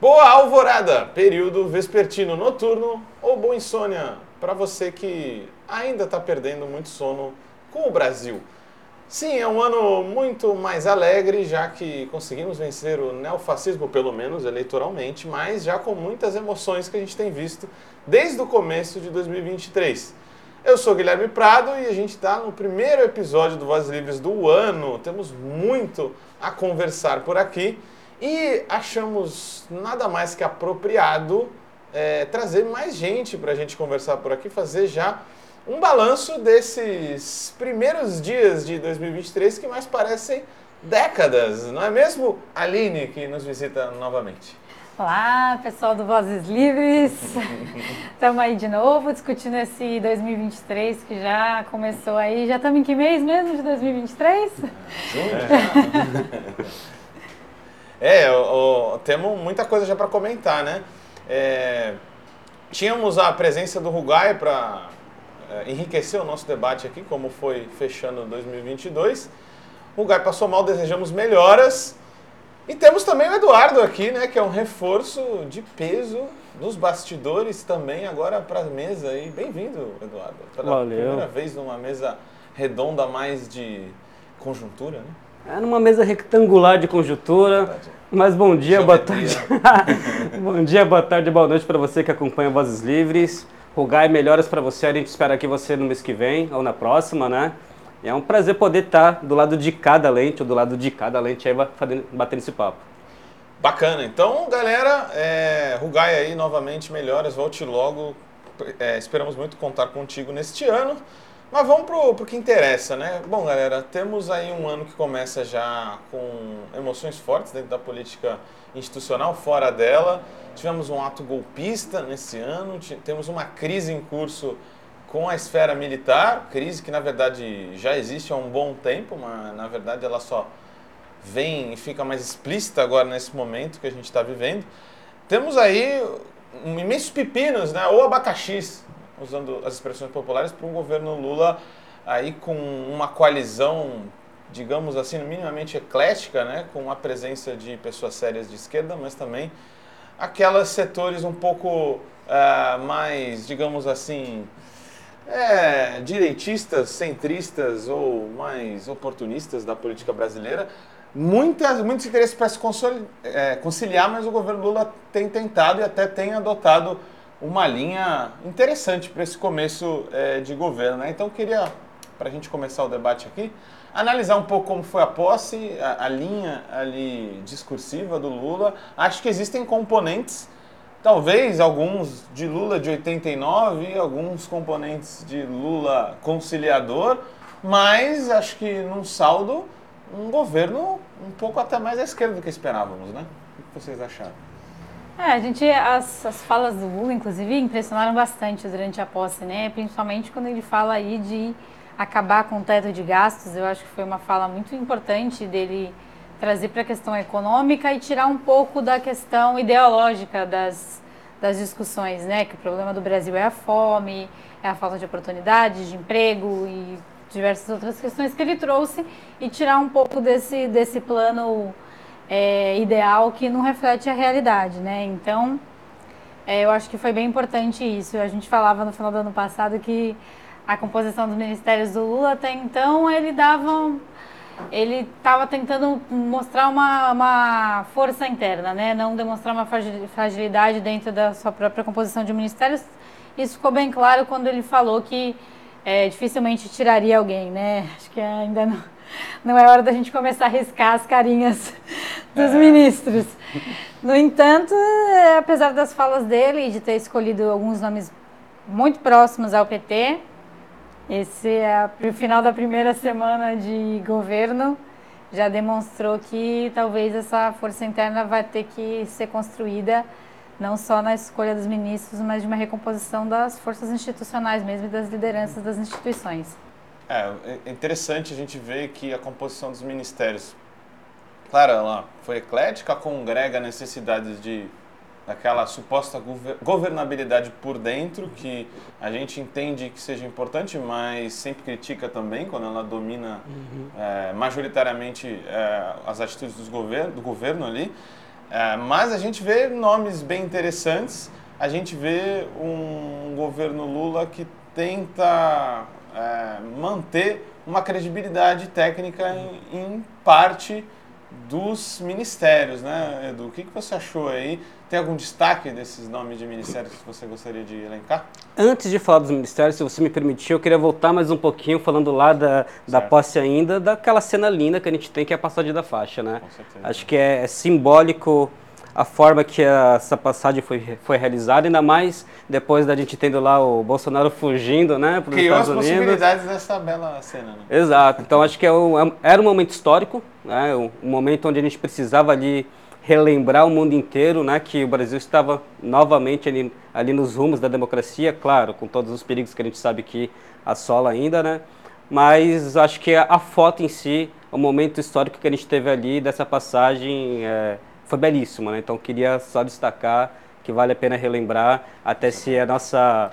Boa alvorada, período vespertino noturno ou boa insônia para você que ainda está perdendo muito sono com o Brasil. Sim, é um ano muito mais alegre, já que conseguimos vencer o neofascismo, pelo menos eleitoralmente, mas já com muitas emoções que a gente tem visto desde o começo de 2023. Eu sou Guilherme Prado e a gente está no primeiro episódio do Vozes Livres do ano. Temos muito a conversar por aqui. E achamos nada mais que apropriado é, trazer mais gente para a gente conversar por aqui, fazer já um balanço desses primeiros dias de 2023 que mais parecem décadas, não é mesmo, Aline, que nos visita novamente? Olá, pessoal do Vozes Livres. Estamos aí de novo discutindo esse 2023 que já começou aí. Já estamos em que mês mesmo de 2023? Junho. É. É, o, o, temos muita coisa já para comentar, né? É, tínhamos a presença do Rugai para é, enriquecer o nosso debate aqui, como foi fechando 2022. O Rugai passou mal, desejamos melhoras. E temos também o Eduardo aqui, né, que é um reforço de peso nos bastidores também agora para a mesa aí. Bem-vindo, Eduardo. Pela Valeu. primeira vez numa mesa redonda mais de conjuntura, né? É numa mesa retangular de conjuntura. Mas bom dia, boa tarde. bom dia, boa tarde, boa noite para você que acompanha Vozes Livres. Rugai, melhoras para você. A gente espera aqui você no mês que vem ou na próxima, né? E é um prazer poder estar do lado de cada lente ou do lado de cada lente aí batendo esse papo. Bacana. Então, galera, é, Rugai aí novamente, melhoras, volte logo. É, esperamos muito contar contigo neste ano. Mas vamos pro, pro que interessa, né? Bom, galera, temos aí um ano que começa já com emoções fortes dentro da política institucional, fora dela. Tivemos um ato golpista nesse ano, temos uma crise em curso com a esfera militar, crise que na verdade já existe há um bom tempo, mas na verdade ela só vem e fica mais explícita agora nesse momento que a gente está vivendo. Temos aí imensos pepinos, né? Ou abacaxis usando as expressões populares, para um governo Lula aí com uma coalizão, digamos assim, minimamente eclética, né, com a presença de pessoas sérias de esquerda, mas também aquelas setores um pouco uh, mais, digamos assim, é, direitistas, centristas ou mais oportunistas da política brasileira. Muitas, muitos interesses para se é, conciliar, mas o governo Lula tem tentado e até tem adotado uma linha interessante para esse começo é, de governo. Né? Então, eu queria, para a gente começar o debate aqui, analisar um pouco como foi a posse, a, a, linha ali discursiva do Lula. Acho que existem componentes, talvez alguns de Lula de 89, alguns componentes de Lula conciliador, mas acho que num saldo, um governo um pouco até mais à esquerda do que esperávamos, né? O que vocês acharam? É, a gente, as, as falas do Lula, inclusive, impressionaram bastante durante a posse, né? Principalmente quando ele fala aí de acabar com o teto de gastos. Eu acho que foi uma fala muito importante dele trazer para a questão econômica e tirar um pouco da questão ideológica das, das discussões, né? Que o problema do Brasil é a fome, é a falta de oportunidades, de emprego e diversas outras questões que ele trouxe e tirar um pouco desse, desse plano é, ideal que não reflete a realidade, né? Então, é, eu acho que foi bem importante isso. A gente falava no final do ano passado que a composição dos ministérios do Lula até então ele dava ele estava tentando mostrar uma, uma força interna, né? Não demonstrar uma fragilidade dentro da sua própria composição de ministérios. Isso ficou bem claro quando ele falou que é, dificilmente tiraria alguém, né? Acho que ainda não não é hora da gente começar a riscar as carinhas dos ministros. No entanto, é, apesar das falas dele e de ter escolhido alguns nomes muito próximos ao PT, esse é o final da primeira semana de governo já demonstrou que talvez essa força interna vai ter que ser construída não só na escolha dos ministros, mas de uma recomposição das forças institucionais mesmo e das lideranças das instituições. É, é interessante a gente ver que a composição dos ministérios, claro, ela foi eclética, congrega necessidades de daquela suposta governabilidade por dentro, que a gente entende que seja importante, mas sempre critica também quando ela domina uhum. é, majoritariamente é, as atitudes do governo, do governo ali. É, mas a gente vê nomes bem interessantes. A gente vê um governo Lula que tenta manter uma credibilidade técnica em, em, parte dos ministérios, né, Edu? O que, que você achou aí? Tem algum destaque desses nomes de ministérios que você gostaria de elencar? Antes de falar dos ministérios, se você me permitir, eu queria voltar mais um pouquinho, falando lá da, da posse ainda, daquela cena linda que a gente tem, que é a passagem da faixa, né? Acho que é, é simbólico a forma que essa passagem foi, foi realizada, ainda mais depois da gente tendo lá o Bolsonaro fugindo, né, para os Estados Unidos. Criou as possibilidades dessa bela cena, né? Exato. Então acho que é um, é era um momento histórico, né, um momento onde a gente precisava ali relembrar o mundo inteiro, né, que o Brasil estava novamente ali, ali nos rumos da democracia, claro, com todos os perigos que a gente sabe que assola ainda, né, mas acho que a, foto em si, o momento histórico que a gente teve ali dessa passagem é, foi belíssimo, né? Então queria só destacar que vale a pena relembrar, até se a nossa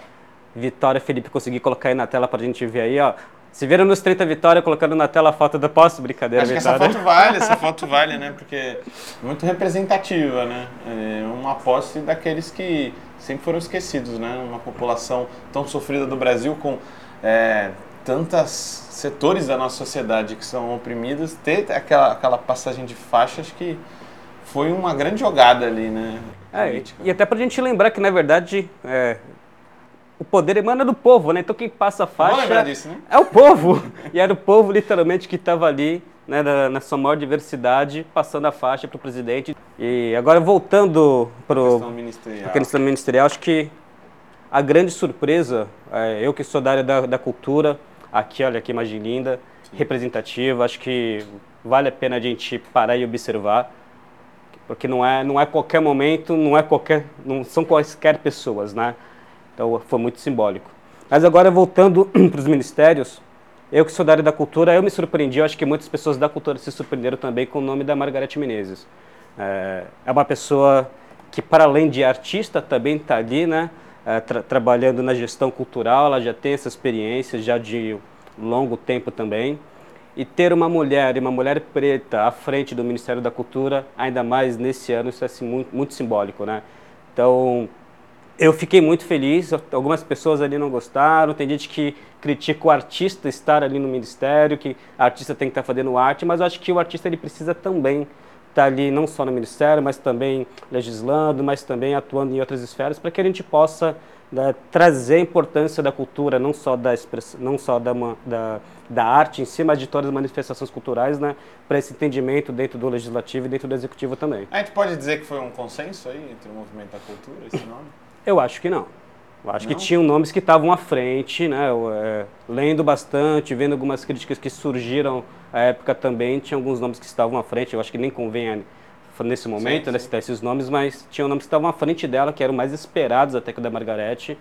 Vitória Felipe conseguir colocar aí na tela para a gente ver aí, ó. Se viram nos 30 Vitória colocando na tela a foto da posse, brincadeira, Acho Vitória. que essa foto vale, essa foto vale, né? Porque é muito representativa, né? É uma posse daqueles que sempre foram esquecidos, né? Uma população tão sofrida do Brasil com é, tantos setores da nossa sociedade que são oprimidos, ter aquela, aquela passagem de faixas que foi uma grande jogada ali, né? É, e até pra gente lembrar que, na verdade, é, o poder emana do povo, né? Então quem passa a faixa disso, né? é o povo. e era o povo, literalmente, que estava ali, né, na, na, sua maior diversidade, passando a faixa para o presidente. E agora, voltando para a questão ministerial. questão ministerial, acho que a grande surpresa, é, eu que sou da área da, da cultura, aqui, olha que imagem linda, Sim. representativa, acho que vale a pena a gente parar e observar porque não é não é qualquer momento, não é qualquer, não são quaisquer pessoas, né? Então foi muito simbólico. Mas agora voltando para os ministérios, eu que sou da área da cultura, eu me surpreendi, eu acho que muitas pessoas da cultura se surpreenderam também com o nome da Margarete Menezes. É, é uma pessoa que para além de artista também está ali, né? É, tra trabalhando na gestão cultural, ela já tem essa experiência já de longo tempo também. E ter uma mulher e uma mulher preta à frente do Ministério da Cultura, ainda mais nesse ano, isso é assim, muito, muito simbólico, né? Então, eu fiquei muito feliz. Algumas pessoas ali não gostaram. Tem gente que critica o artista estar ali no ministério, que o artista tem que estar fazendo arte, mas eu acho que o artista ele precisa também estar ali não só no ministério, mas também legislando, mas também atuando em outras esferas, para que a gente possa né, trazer a importância da cultura, não só da não só da, da, da arte em si, mas de todas as manifestações culturais, né, para esse entendimento dentro do legislativo e dentro do executivo também. A gente pode dizer que foi um consenso aí entre o movimento da cultura, esse nome? Eu acho que não. Eu acho não? que tinham nomes que estavam à frente, né, é, lendo bastante, vendo algumas críticas que surgiram à época também, tinha alguns nomes que estavam à frente, eu acho que nem convém nesse momento, né, citar esses nomes, mas tinham nomes que estavam à frente dela, que eram mais esperados até que o da Margarete.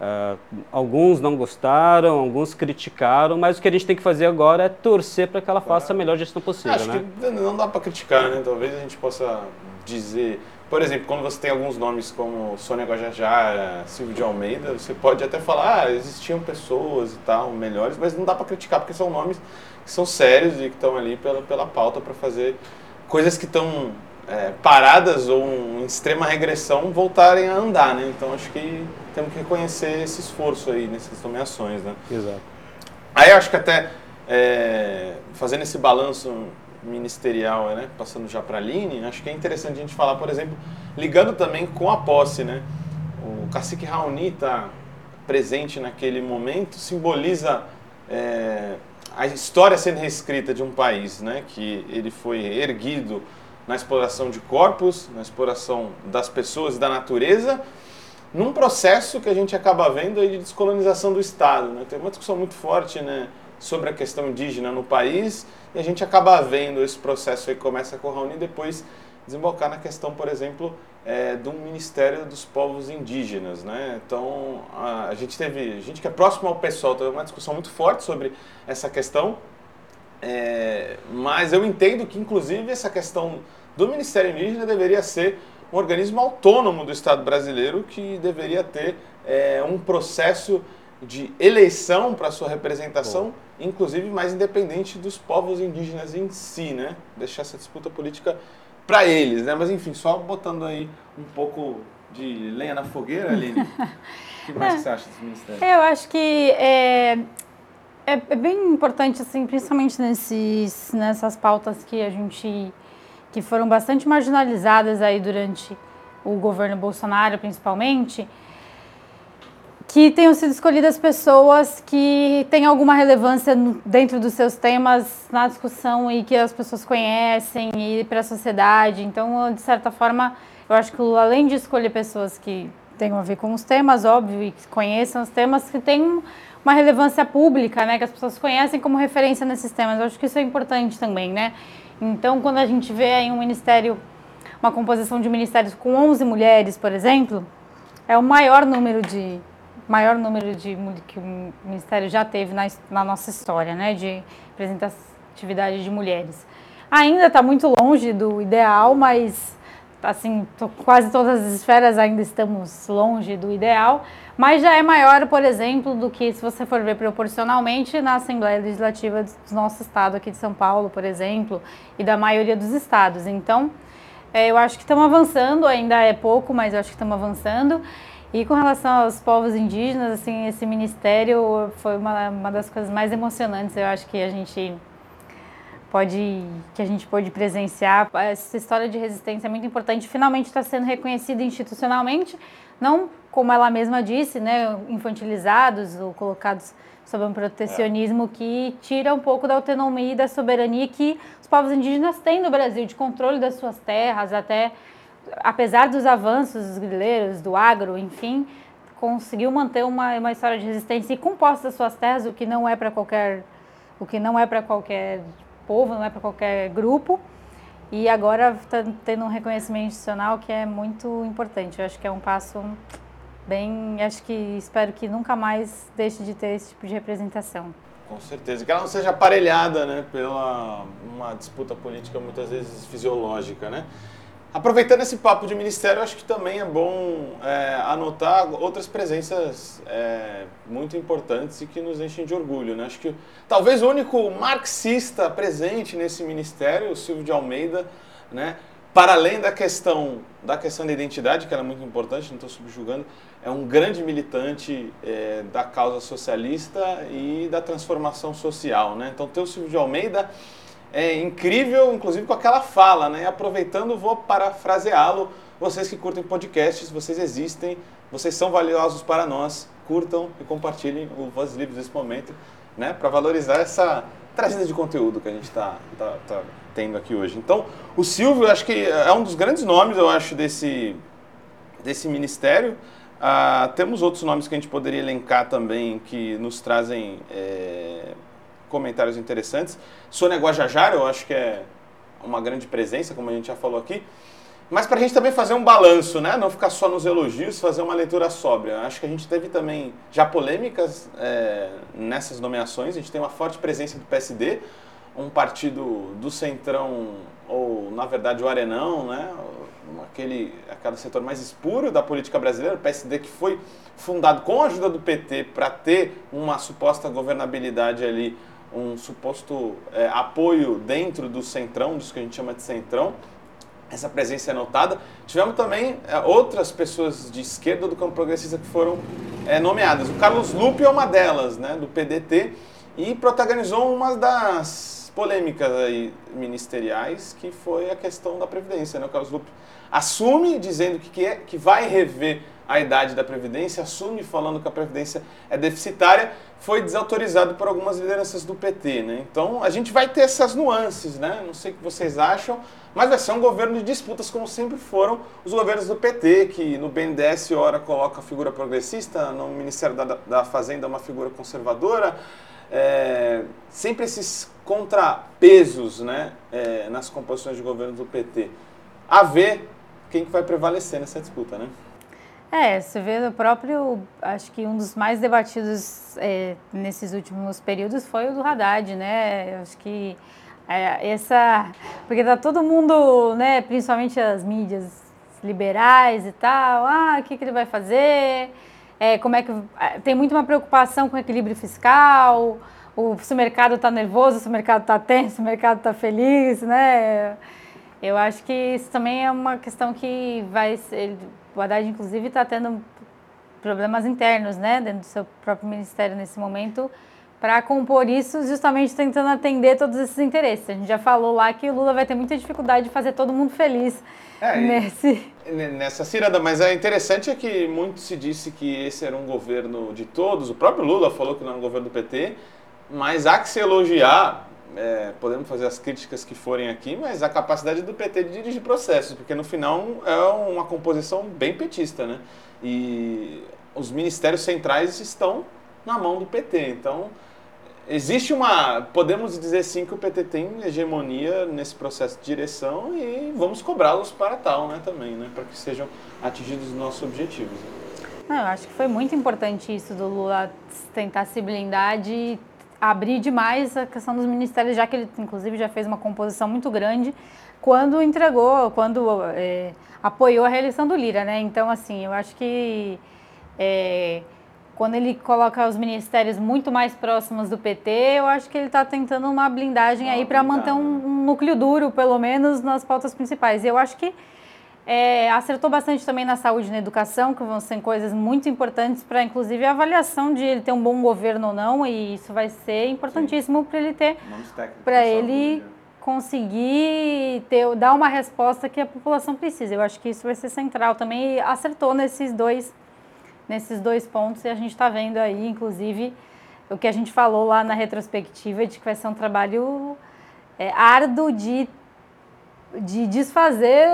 Uh, alguns não gostaram, alguns criticaram, mas o que a gente tem que fazer agora é torcer para que ela faça a melhor gestão possível. Acho né? que não dá para criticar, né? Talvez a gente possa dizer. Por exemplo, quando você tem alguns nomes como Sônia Guajajara, Silvio de Almeida, você pode até falar, ah, existiam pessoas e tal, melhores, mas não dá para criticar porque são nomes que são sérios e que estão ali pela, pela pauta para fazer coisas que estão é, paradas ou em extrema regressão voltarem a andar, né? Então acho que temos que reconhecer esse esforço aí nessas nomeações, né? Exato. Aí acho que até é, fazendo esse balanço ministerial, né? Passando já para a Aline, acho que é interessante a gente falar, por exemplo, ligando também com a posse, né? O cacique Raoni está presente naquele momento, simboliza é, a história sendo reescrita de um país, né, que ele foi erguido na exploração de corpos, na exploração das pessoas e da natureza, num processo que a gente acaba vendo aí de descolonização do Estado. Né? Tem uma discussão muito forte né, sobre a questão indígena no país e a gente acaba vendo esse processo aí começa com o Raoni e depois desembocar na questão, por exemplo, é, do Ministério dos Povos Indígenas, né? Então a, a, gente teve, a gente que é próximo ao pessoal, teve uma discussão muito forte sobre essa questão, é, mas eu entendo que inclusive essa questão do Ministério Indígena deveria ser um organismo autônomo do Estado brasileiro que deveria ter é, um processo de eleição para sua representação, Bom. inclusive mais independente dos povos indígenas em si, né? Deixar essa disputa política para eles, né? Mas enfim, só botando aí um pouco de lenha na fogueira, Aline. o que mais é. que você acha desse ministério? Eu acho que é, é, é, bem importante, assim, principalmente nesses, nessas pautas que a gente que foram bastante marginalizadas aí durante o governo Bolsonaro, principalmente, que tenham sido escolhidas pessoas que têm alguma relevância dentro dos seus temas na discussão e que as pessoas conhecem e para a sociedade. Então, de certa forma, eu acho que além de escolher pessoas que tenham a ver com os temas, óbvio, e que conheçam os temas, que têm uma relevância pública, né, que as pessoas conhecem como referência nesses temas. Eu acho que isso é importante também, né? Então, quando a gente vê aí um ministério, uma composição de ministérios com 11 mulheres, por exemplo, é o maior número de maior número de que o Ministério já teve na, na nossa história, né, de representatividade de mulheres. Ainda está muito longe do ideal, mas assim, quase todas as esferas ainda estamos longe do ideal, mas já é maior, por exemplo, do que se você for ver proporcionalmente na Assembleia Legislativa do nosso estado aqui de São Paulo, por exemplo, e da maioria dos estados. Então, é, eu acho que estamos avançando, ainda é pouco, mas eu acho que estamos avançando. E com relação aos povos indígenas, assim, esse ministério foi uma, uma das coisas mais emocionantes, eu acho que a gente pode que a gente pode presenciar. Essa história de resistência é muito importante, finalmente está sendo reconhecida institucionalmente, não como ela mesma disse, né, infantilizados ou colocados sob um protecionismo que tira um pouco da autonomia e da soberania que os povos indígenas têm no Brasil, de controle das suas terras, até apesar dos avanços dos grileiros, do agro, enfim, conseguiu manter uma, uma história de resistência e composta das suas terras, o que não é para qualquer o que não é para qualquer povo, não é para qualquer grupo. E agora está tendo um reconhecimento institucional que é muito importante. Eu acho que é um passo bem, acho que espero que nunca mais deixe de ter esse tipo de representação. Com certeza, que ela não seja aparelhada, né, pela uma disputa política muitas vezes fisiológica, né? Aproveitando esse papo de ministério, acho que também é bom é, anotar outras presenças é, muito importantes e que nos enchem de orgulho. Né? Acho que talvez o único marxista presente nesse ministério, o Silvio de Almeida, né? para além da questão da questão da identidade, que era é muito importante, não estou subjugando, é um grande militante é, da causa socialista e da transformação social. Né? Então, ter o Silvio de Almeida é incrível, inclusive com aquela fala, né? Aproveitando, vou parafraseá-lo. Vocês que curtem podcasts, vocês existem, vocês são valiosos para nós. Curtam e compartilhem o Voz Livres nesse momento, né? Para valorizar essa trazida de conteúdo que a gente está tá, tá tendo aqui hoje. Então, o Silvio, acho que é um dos grandes nomes, eu acho, desse, desse ministério. Ah, temos outros nomes que a gente poderia elencar também que nos trazem é, comentários interessantes. Sônia Guajajara, eu acho que é uma grande presença, como a gente já falou aqui. Mas para a gente também fazer um balanço, né? não ficar só nos elogios, fazer uma leitura sóbria. Acho que a gente teve também já polêmicas é, nessas nomeações. A gente tem uma forte presença do PSD, um partido do centrão, ou na verdade o arenão, né? aquele, aquele setor mais espuro da política brasileira, o PSD que foi fundado com a ajuda do PT para ter uma suposta governabilidade ali um suposto é, apoio dentro do centrão, dos que a gente chama de centrão. Essa presença é notada. Tivemos também é, outras pessoas de esquerda do campo progressista que foram é, nomeadas. O Carlos Lupe é uma delas, né, do PDT, e protagonizou uma das polêmicas aí ministeriais, que foi a questão da Previdência. Né? O Carlos Lupe assume dizendo que, quer, que vai rever a idade da Previdência, assume falando que a Previdência é deficitária, foi desautorizado por algumas lideranças do PT. Né? Então a gente vai ter essas nuances, né? não sei o que vocês acham, mas vai ser um governo de disputas como sempre foram os governos do PT, que no BNDES ora coloca a figura progressista, no Ministério da, da Fazenda uma figura conservadora. É, sempre esses contrapesos né, é, nas composições de governo do PT. A ver quem que vai prevalecer nessa disputa, né? É, você vê o próprio, acho que um dos mais debatidos é, nesses últimos períodos foi o do Haddad, né? Acho que é, essa, porque tá todo mundo, né, principalmente as mídias liberais e tal, ah, o que, que ele vai fazer? É, como é que é, tem muito uma preocupação com o equilíbrio fiscal, o, se o mercado está nervoso, se o mercado está tenso, se o mercado está feliz, né? Eu acho que isso também é uma questão que vai. Ele, o Haddad, inclusive, está tendo problemas internos, né, dentro do seu próprio ministério nesse momento, para compor isso, justamente tentando atender todos esses interesses. A gente já falou lá que o Lula vai ter muita dificuldade de fazer todo mundo feliz é, nesse. Nessa ciranda, mas é interessante é que muito se disse que esse era um governo de todos. O próprio Lula falou que não era um governo do PT, mas há que se elogiar é, podemos fazer as críticas que forem aqui, mas a capacidade do PT de dirigir processos, porque no final é uma composição bem petista, né? E os ministérios centrais estão na mão do PT. Então, existe uma. Podemos dizer sim que o PT tem hegemonia nesse processo de direção e vamos cobrá-los para tal, né? Também, né? Para que sejam atingidos os nossos objetivos. Não, eu acho que foi muito importante isso do Lula tentar se blindar de abrir demais a questão dos ministérios, já que ele, inclusive, já fez uma composição muito grande quando entregou, quando é, apoiou a reeleição do Lira, né? Então, assim, eu acho que é, quando ele coloca os ministérios muito mais próximos do PT, eu acho que ele está tentando uma blindagem aí para manter um, um, núcleo duro, pelo menos, nas pautas principais. E eu acho que é, acertou bastante também na saúde e na educação, que vão ser coisas muito importantes para, inclusive, a avaliação de ele ter um bom governo ou não, e isso vai ser importantíssimo para ele ter, para ele conseguir ter, dar uma resposta que a população precisa. Eu acho que isso vai ser central também, e acertou nesses dois, nesses dois pontos, e a gente está vendo aí, inclusive, o que a gente falou lá na retrospectiva, de que vai ser um trabalho é, árduo de de desfazer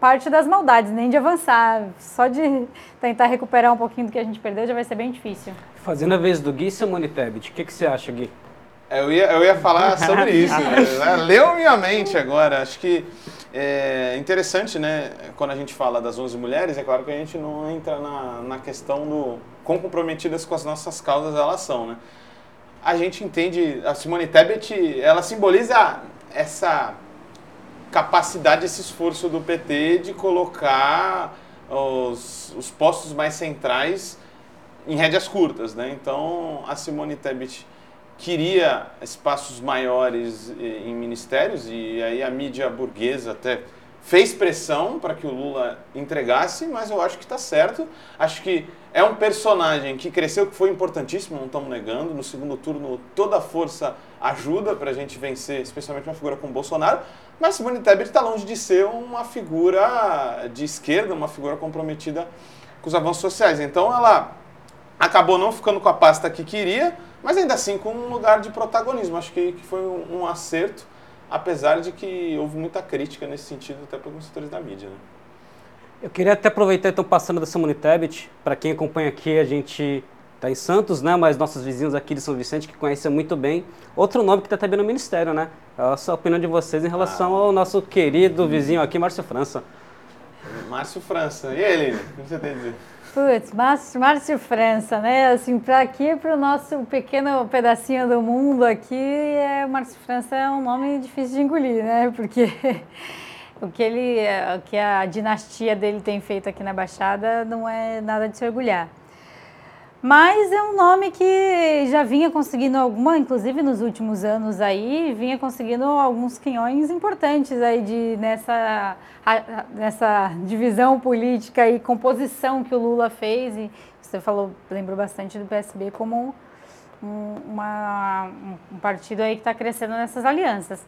parte das maldades, nem de avançar. Só de tentar recuperar um pouquinho do que a gente perdeu já vai ser bem difícil. Fazendo a vez do Gui, Simone Tebet, o que, que você acha, Gui? Eu ia, eu ia falar sobre isso. né? Leu minha mente agora. Acho que é interessante, né? Quando a gente fala das 11 mulheres, é claro que a gente não entra na, na questão do quão comprometidas com as nossas causas elas são, né? A gente entende, a Simone Tebet, ela simboliza essa capacidade, esse esforço do PT de colocar os, os postos mais centrais em rédeas curtas, né? Então, a Simone Tebet queria espaços maiores em ministérios e aí a mídia burguesa até fez pressão para que o Lula entregasse, mas eu acho que está certo. Acho que é um personagem que cresceu, que foi importantíssimo, não estamos negando. No segundo turno, toda a força ajuda para a gente vencer, especialmente uma figura como Bolsonaro. Mas Simone Tebet está longe de ser uma figura de esquerda, uma figura comprometida com os avanços sociais. Então ela acabou não ficando com a pasta que queria, mas ainda assim com um lugar de protagonismo. Acho que, que foi um, um acerto, apesar de que houve muita crítica nesse sentido até para alguns setores da mídia. Né? Eu queria até aproveitar, então, passando da Simone Tebet, para quem acompanha aqui, a gente está em Santos, né? Mas nossos vizinhos aqui de São Vicente que conhecem muito bem. Outro nome que está também no Ministério, né? Qual a opinião de vocês em relação ah. ao nosso querido vizinho aqui, Márcio França? Márcio França. E ele? O que você tem a dizer? Putz, Márcio, França, né? Assim, para aqui, para o nosso pequeno pedacinho do mundo aqui, é, Márcio França é um nome difícil de engolir, né? Porque o que, ele, o que a dinastia dele tem feito aqui na Baixada não é nada de se orgulhar. Mas é um nome que já vinha conseguindo alguma, inclusive nos últimos anos aí, vinha conseguindo alguns quinhões importantes aí de, nessa, nessa divisão política e composição que o Lula fez. E você falou, lembrou bastante do PSB como um, uma, um partido aí que está crescendo nessas alianças.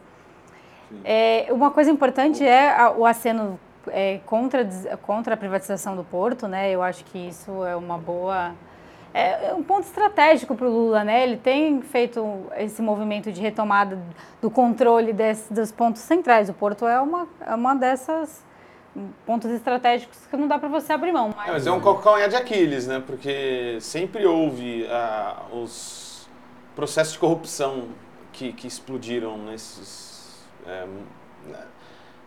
É, uma coisa importante é o aceno é, contra, contra a privatização do porto, né? Eu acho que isso é uma boa é, é um ponto estratégico para o Lula, né? Ele tem feito esse movimento de retomada do controle desse, dos pontos centrais. O Porto é uma, é uma dessas pontos estratégicos que não dá para você abrir mão. Mas... É, mas é um calcanhar de Aquiles, né? Porque sempre houve ah, os processos de corrupção que, que explodiram nesses... É,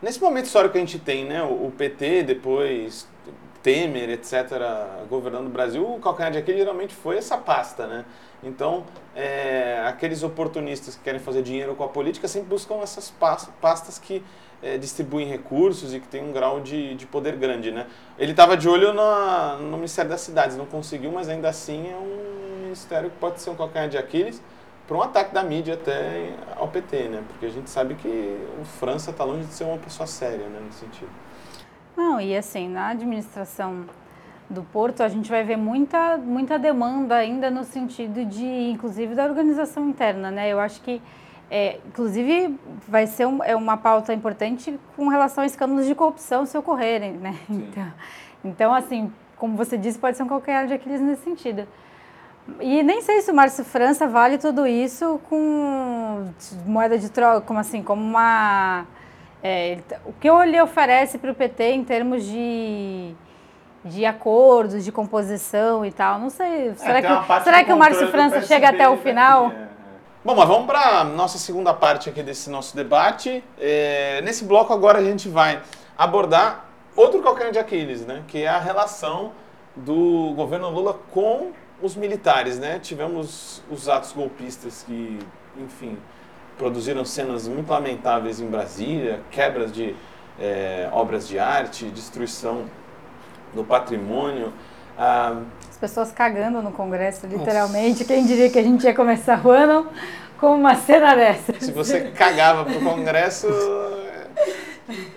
nesse momento histórico que a gente tem, né? O, o PT depois Temer, etc., governando o Brasil, o calcanhar de Aquiles geralmente foi essa pasta, né? Então, é, aqueles oportunistas que querem fazer dinheiro com a política sempre buscam essas pastas que é, distribuem recursos e que têm um grau de, de poder grande, né? Ele estava de olho na, no Ministério das Cidades, não conseguiu, mas ainda assim é um ministério que pode ser um calcanhar de Aquiles, para um ataque da mídia até ao PT, né? Porque a gente sabe que o França está longe de ser uma pessoa séria, né, nesse sentido. Não, e assim, na administração do Porto, a gente vai ver muita, muita demanda ainda no sentido de, inclusive, da organização interna, né? Eu acho que, é, inclusive, vai ser um, é uma pauta importante com relação a escândalos de corrupção se ocorrerem, né? Então, então, assim, como você disse, pode ser um qualquer de Aquiles nesse sentido. E nem sei se o Márcio França vale tudo isso com moeda de troca, como assim, como uma... É, o que ele oferece para o PT em termos de, de acordos, de composição e tal, não sei. É, será que, será que o Márcio França chega até o né, final? É, Bom, mas vamos para a nossa segunda parte aqui desse nosso debate. É, nesse bloco agora a gente vai abordar outro calcanhar de Aquiles, né? Que é a relação do governo Lula com os militares, né? Tivemos os atos golpistas que, enfim, produziram cenas muito lamentáveis em Brasília, quebras de é, obras de arte, destruição do patrimônio. Ah, As pessoas cagando no Congresso, literalmente. Nossa. Quem diria que a gente ia começar o ano com uma cena dessa? Se você cagava pro Congresso,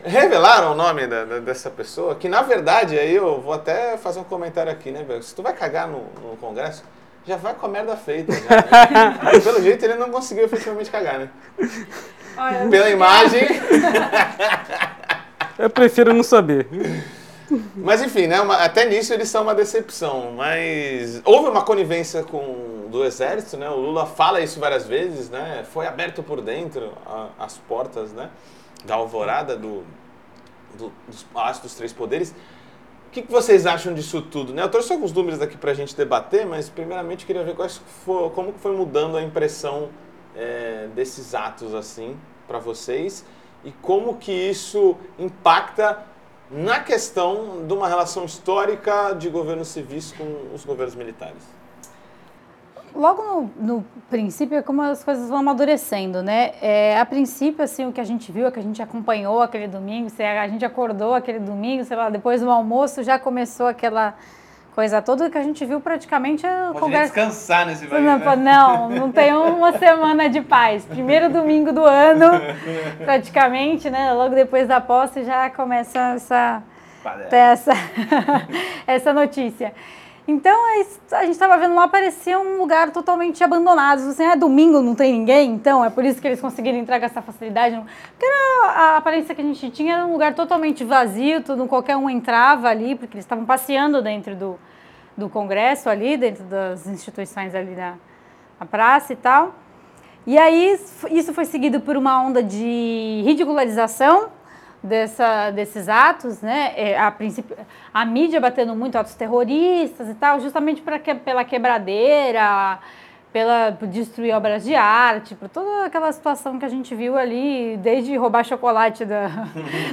Revelaram o nome da, da, dessa pessoa, que na verdade, aí eu vou até fazer um comentário aqui, né, velho? Se tu vai cagar no, no Congresso, já vai com a merda feita. Já, né? Pelo jeito ele não conseguiu efetivamente cagar, né? Olha, Pela imagem. eu prefiro não saber. Mas enfim, né, uma, até nisso eles são uma decepção. Mas houve uma conivência com do exército, né? O Lula fala isso várias vezes, né? Foi aberto por dentro a, as portas, né? da alvorada do, do, dos Palácios dos Três Poderes. O que, que, vocês acham disso tudo? Né? Eu trouxe alguns números aqui para a gente debater, mas primeiramente queria ver quais foi, como foi mudando a impressão é, desses atos assim para vocês e como que isso impacta na questão de uma relação histórica de governos civis com os governos militares logo no, no, princípio é como as coisas vão amadurecendo, né? É, a princípio, assim, o que a gente viu, o que a gente acompanhou aquele domingo, a gente acordou aquele domingo, sei lá, depois do almoço já começou aquela coisa toda que a gente viu praticamente a conversa... descansar nesse vai, não, né? não, não tem uma semana de paz. Primeiro domingo do ano, praticamente, né? Logo depois da posse já começa essa, essa, essa notícia. Então é a gente estava vendo lá, parecia um lugar totalmente abandonado. Assim, é domingo, não tem ninguém, então é por isso que eles conseguiram entrar com essa facilidade. Porque era, a aparência que a gente tinha era um lugar totalmente vazio, tudo, qualquer um entrava ali, porque eles estavam passeando dentro do, do Congresso ali, dentro das instituições ali da, da praça e tal. E aí isso foi seguido por uma onda de ridicularização dessa, desses atos, né? É, a, a mídia batendo muito atos terroristas e tal, justamente pra que, pela quebradeira, pela por destruir obras de arte, por toda aquela situação que a gente viu ali, desde roubar chocolate da,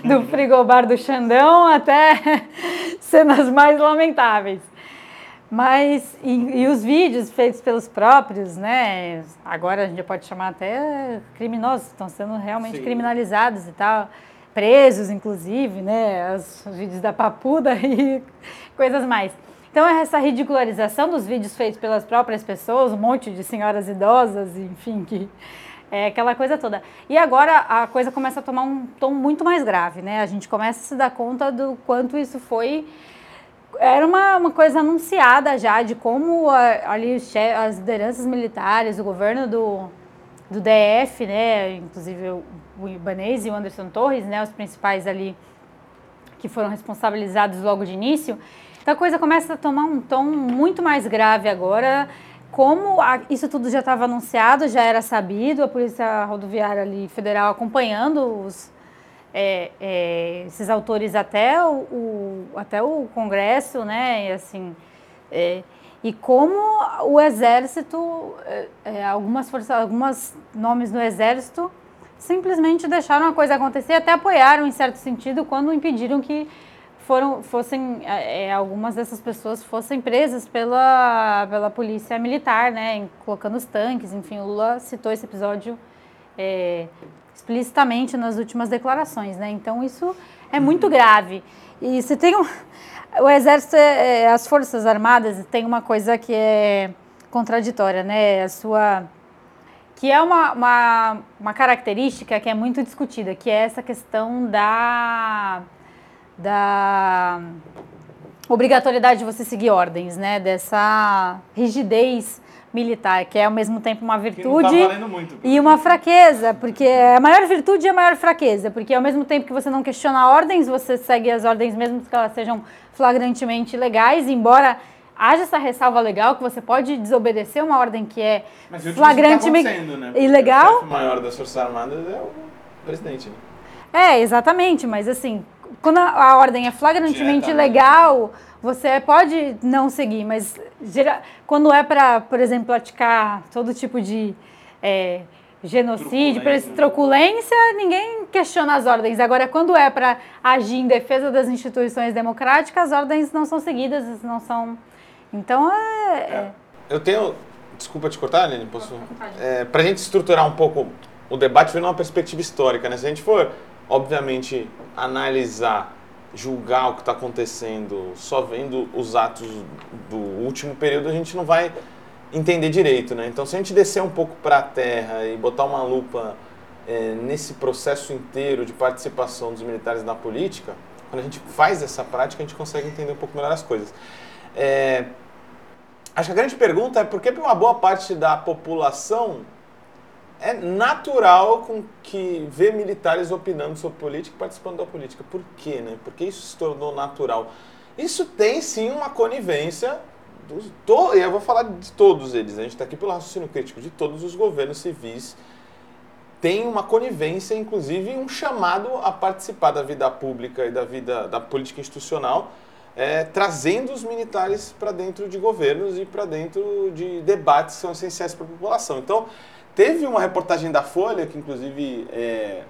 do frigobar do Xandão até cenas mais lamentáveis. Mas, e, e, os vídeos feitos pelos próprios, né? Agora a gente pode chamar até criminosos, estão sendo realmente Sim. criminalizados e tal presos, inclusive, né? Os, vídeos da papuda e coisas mais. Então, essa ridicularização dos vídeos feitos pelas próprias pessoas, um monte de senhoras idosas, enfim, que é aquela coisa toda. E agora a coisa começa a tomar um tom muito mais grave, né? A gente começa a se dar conta do quanto isso foi. Era uma, uma coisa anunciada já de como a, ali as lideranças militares, o governo do, do DF, né? Inclusive o Ibanez e o Anderson Torres, né, os principais ali que foram responsabilizados logo de início. Então a coisa começa a tomar um tom muito mais grave agora. Como a, isso tudo já estava anunciado, já era sabido, a Polícia Rodoviária ali, Federal acompanhando os, é, é, esses autores até o, o, até o Congresso, né? E, assim, é, e como o Exército, é, algumas forças, alguns nomes no Exército simplesmente deixaram a coisa acontecer, até apoiaram em certo sentido quando impediram que foram, fossem é, algumas dessas pessoas fossem presas pela, pela polícia militar, né, colocando os tanques, enfim, o Lula citou esse episódio é, explicitamente nas últimas declarações, né, então isso é muito grave. E se tem um, o exército, é, é, as forças armadas tem uma coisa que é contraditória, né, a sua que é uma, uma, uma característica que é muito discutida, que é essa questão da, da obrigatoriedade de você seguir ordens, né? Dessa rigidez militar, que é ao mesmo tempo uma virtude tá muito, e uma fraqueza, porque é a maior virtude e a maior fraqueza, porque ao mesmo tempo que você não questiona ordens, você segue as ordens mesmo que elas sejam flagrantemente legais, embora haja essa ressalva legal que você pode desobedecer uma ordem que é Mas tá flagrantemente tá né? ilegal. O maior das Forças Armadas é o presidente. Né? É, exatamente, mas assim, quando a, a ordem é flagrantemente ilegal, você pode não seguir, mas gera, quando é para, por exemplo, praticar todo tipo de é, genocídio, truculência. truculência, ninguém questiona as ordens. Agora, quando é para agir em defesa das instituições democráticas, as ordens não são seguidas, não são então é, é. é. Eu tenho. Desculpa te cortar, Aline, posso. É, Para a gente estruturar um pouco o debate, vendo uma perspectiva histórica, né? Se a gente for, obviamente, analisar, julgar o que está acontecendo, só vendo os atos do último período, a gente não vai entender direito, né? Então, se a gente descer um pouco para a terra e botar uma lupa é, nesse processo inteiro de participação dos militares na política, quando a gente faz essa prática, a gente consegue entender um pouco melhor as coisas. É, acho que a grande pergunta é por que uma boa parte da população é natural com que vê militares opinando sobre política e participando da política. Por quê, né? Por que isso se tornou natural? Isso tem sim uma conivência dos, to, eu vou falar de todos eles, né? a gente está aqui pelo raciocínio crítico de todos os governos civis tem uma conivência, inclusive um chamado a participar da vida pública e da vida da política institucional é, trazendo os militares para dentro de governos e para dentro de debates que são essenciais para a população. Então, teve uma reportagem da Folha, que inclusive é,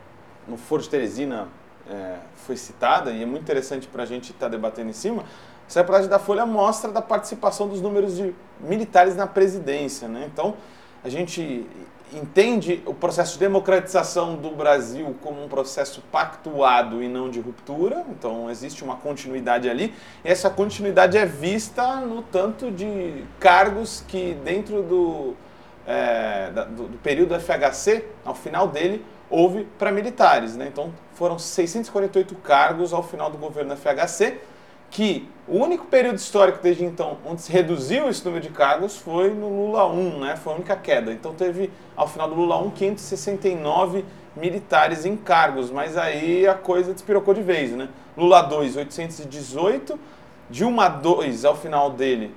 no Foro de Teresina é, foi citada, e é muito interessante para a gente estar tá debatendo em cima. Essa reportagem da Folha mostra da participação dos números de militares na presidência. Né? Então, a gente entende o processo de democratização do Brasil como um processo pactuado e não de ruptura, então existe uma continuidade ali. E essa continuidade é vista no tanto de cargos que dentro do, é, do, do, período FHC, ao final dele, houve para militares. Né? Então foram 648 cargos ao final do governo FHC, que o único período histórico desde então onde se reduziu esse número de cargos foi no Lula 1, né? Foi a única queda. Então teve, ao final do Lula 1, 569 militares em cargos, mas aí a coisa despirocou de vez, né? Lula 2, 818, Dilma 2, ao final dele,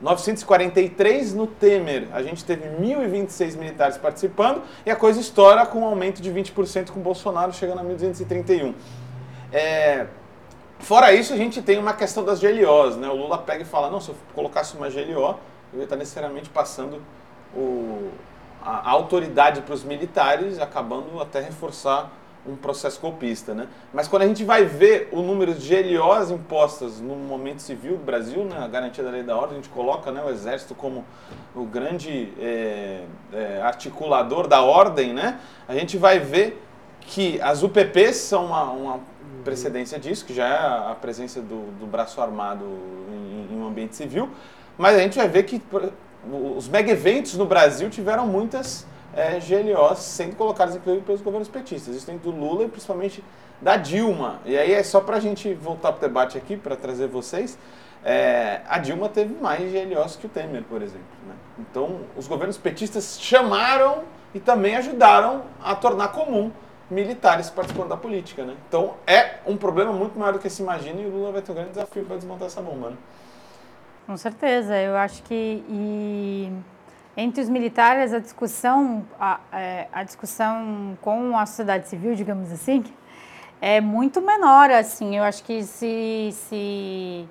943 no Temer, a gente teve 1.026 militares participando e a coisa estoura com um aumento de 20% com Bolsonaro, chegando a 1.231. É, Fora isso, a gente tem uma questão das GLOs, né? O Lula pega e fala, não, se eu colocasse uma GLO, eu ia estar necessariamente passando o, a, autoridade para os militares, acabando até reforçar um processo golpista, né? Mas quando a gente vai ver o número de GLOs impostas no momento civil do Brasil, né, a garantia da lei da ordem, a gente coloca né, o Exército como o grande é, é, articulador da ordem, né? A gente vai ver que as UPPs são uma, uma precedência disso, que já é a presença do, do braço armado em, em, um ambiente civil, mas a gente vai ver que os mega eventos no Brasil tiveram muitas é, GLOs sendo colocadas, inclusive, pelos governos petistas. Isso tem do Lula e principalmente da Dilma. E aí é só para a gente voltar para o debate aqui, para trazer vocês. É, a Dilma teve mais GLOs que o Temer, por exemplo. Né? Então, os governos petistas chamaram e também ajudaram a tornar comum militares participando da política, né? Então é um problema muito maior do que se imagina e o Lula vai ter um grande desafio para desmontar essa bomba, né? Com certeza, eu acho que e entre os militares a discussão a, é, a discussão com a sociedade civil, digamos assim, é muito menor, assim. Eu acho que se, se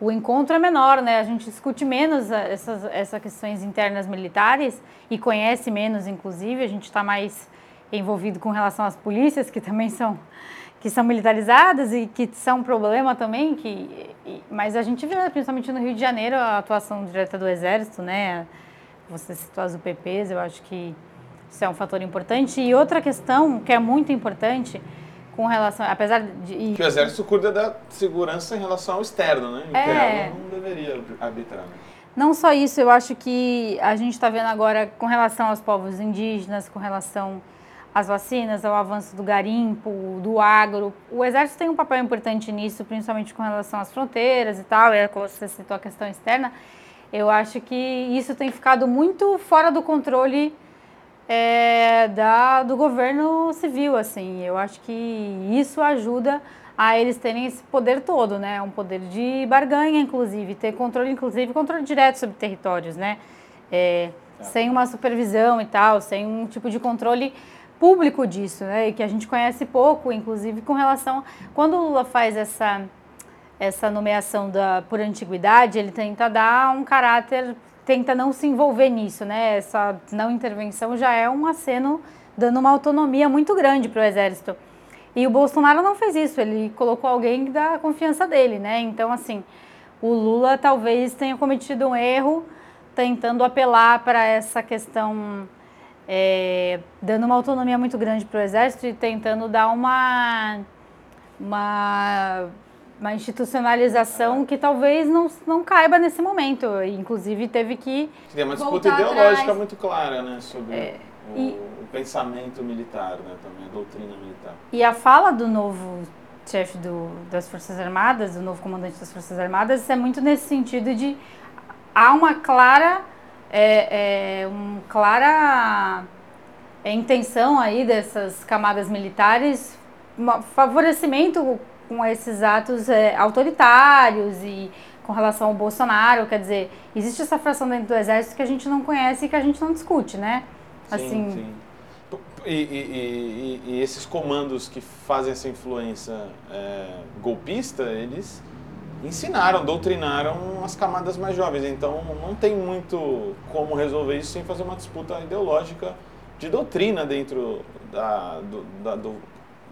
o encontro é menor, né? A gente discute menos essas, essas questões internas militares e conhece menos, inclusive. A gente está mais envolvido com relação às polícias, que também são que são militarizadas e que são um problema também, que, mas a gente vê, principalmente no Rio de Janeiro, a atuação direta do Exército, né? Você citou as UPPs, eu acho que isso é um fator importante. E outra questão que é muito importante com relação, apesar de... Que o Exército cuida da segurança em relação ao externo, né? É... não deveria arbitrar, né? Não só isso, eu acho que a gente está vendo agora com relação aos povos indígenas, com relação às vacinas, ao avanço do garimpo, do agro. O Exército tem um papel importante nisso, principalmente com relação às fronteiras e tal, é como você citou a questão externa. Eu acho que isso tem ficado muito fora do controle é, da, do governo civil, assim. Eu acho que isso ajuda a eles terem esse poder todo, né? Um poder de barganha, inclusive, ter controle, inclusive, controle direto sobre territórios, né? É, sem uma supervisão e tal, sem um tipo de controle público disso, né? E que a gente conhece pouco, inclusive, com relação... Quando o Lula faz essa, essa nomeação da, por antiguidade, ele tenta dar um caráter, tenta não se envolver nisso, né? Essa não intervenção já é um aceno dando uma autonomia muito grande para o Exército. E o Bolsonaro não fez isso, ele colocou alguém da confiança dele, né? Então, assim, o Lula talvez tenha cometido um erro tentando apelar para essa questão, é, dando uma autonomia muito grande para o Exército e tentando dar uma, uma, uma institucionalização que talvez não, não caiba nesse momento. Inclusive, teve que. Tem uma disputa ideológica atrás. muito clara, né? Sobre. É, o... e, pensamento militar, né, também, a doutrina militar. E a fala do novo chefe do, das Forças Armadas, do novo comandante das Forças Armadas, é muito nesse sentido de há uma clara, é, é, um clara é, intenção aí dessas camadas militares, um favorecimento com esses atos é, autoritários e com relação ao Bolsonaro, quer dizer, existe essa fração dentro do exército que a gente não conhece e que a gente não discute, né? Assim, sim, sim. E, e, e, e, esses comandos que fazem essa influência é, golpista, eles ensinaram, doutrinaram as camadas mais jovens. Então não tem muito como resolver isso sem fazer uma disputa ideológica de doutrina dentro da, do, da, do,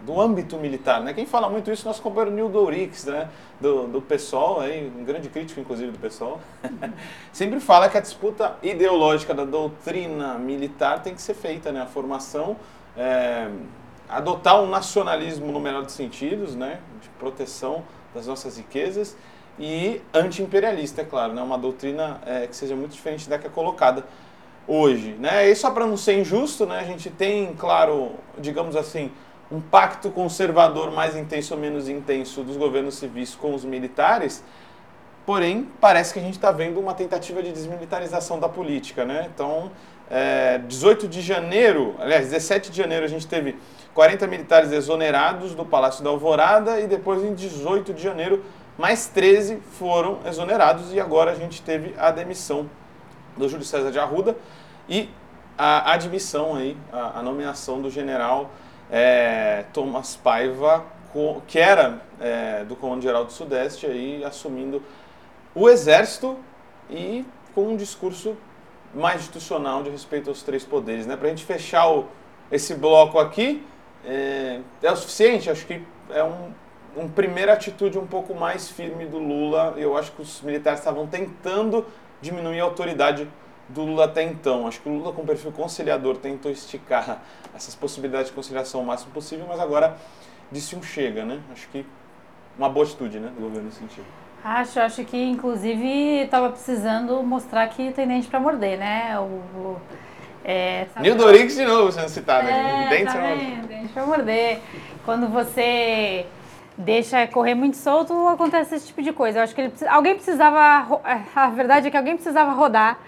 do âmbito militar. Né? Quem fala muito isso é nosso companheiro Neil Dourix, né? do, do PSOL, aí, um grande crítico inclusive do PSOL, sempre fala que a disputa ideológica da doutrina militar tem que ser feita, né? a formação, é, adotar um nacionalismo no melhor dos sentidos, né? de proteção das nossas riquezas, e anti-imperialista, é claro, né? uma doutrina é, que seja muito diferente da que é colocada hoje. Né? E só para não ser injusto, né? a gente tem, claro, digamos assim, um pacto conservador mais intenso ou menos intenso dos governos civis com os militares, porém parece que a gente está vendo uma tentativa de desmilitarização da política. Né? Então, é, 18 de janeiro, aliás, 17 de janeiro, a gente teve 40 militares exonerados do Palácio da Alvorada e depois, em 18 de janeiro, mais 13 foram exonerados e agora a gente teve a demissão do Júlio César de Arruda e a admissão aí, a, a nomeação do general é, Thomas Paiva, que era é, do Comando Geral do Sudeste, aí, assumindo o Exército e com um discurso mais institucional de respeito aos três poderes. Né? Para a gente fechar o, esse bloco aqui, é, é, o suficiente? Acho que é um, uma primeira atitude um pouco mais firme do Lula. Eu acho que os militares estavam tentando diminuir a autoridade do Lula até então. Acho que o Lula, com perfil conciliador, tentou esticar essas possibilidades de conciliação o máximo possível, mas agora disse um chega, né? Acho que uma boa atitude né, do governo nesse sentido. Acho, acho que inclusive estava precisando mostrar que tem dente para morder, né? O, o é, Nil Dorix de novo sendo citado. É, dente tá para morder. Quando você deixa correr muito solto, acontece esse tipo de coisa. Eu acho que ele, alguém precisava. A verdade é que alguém precisava rodar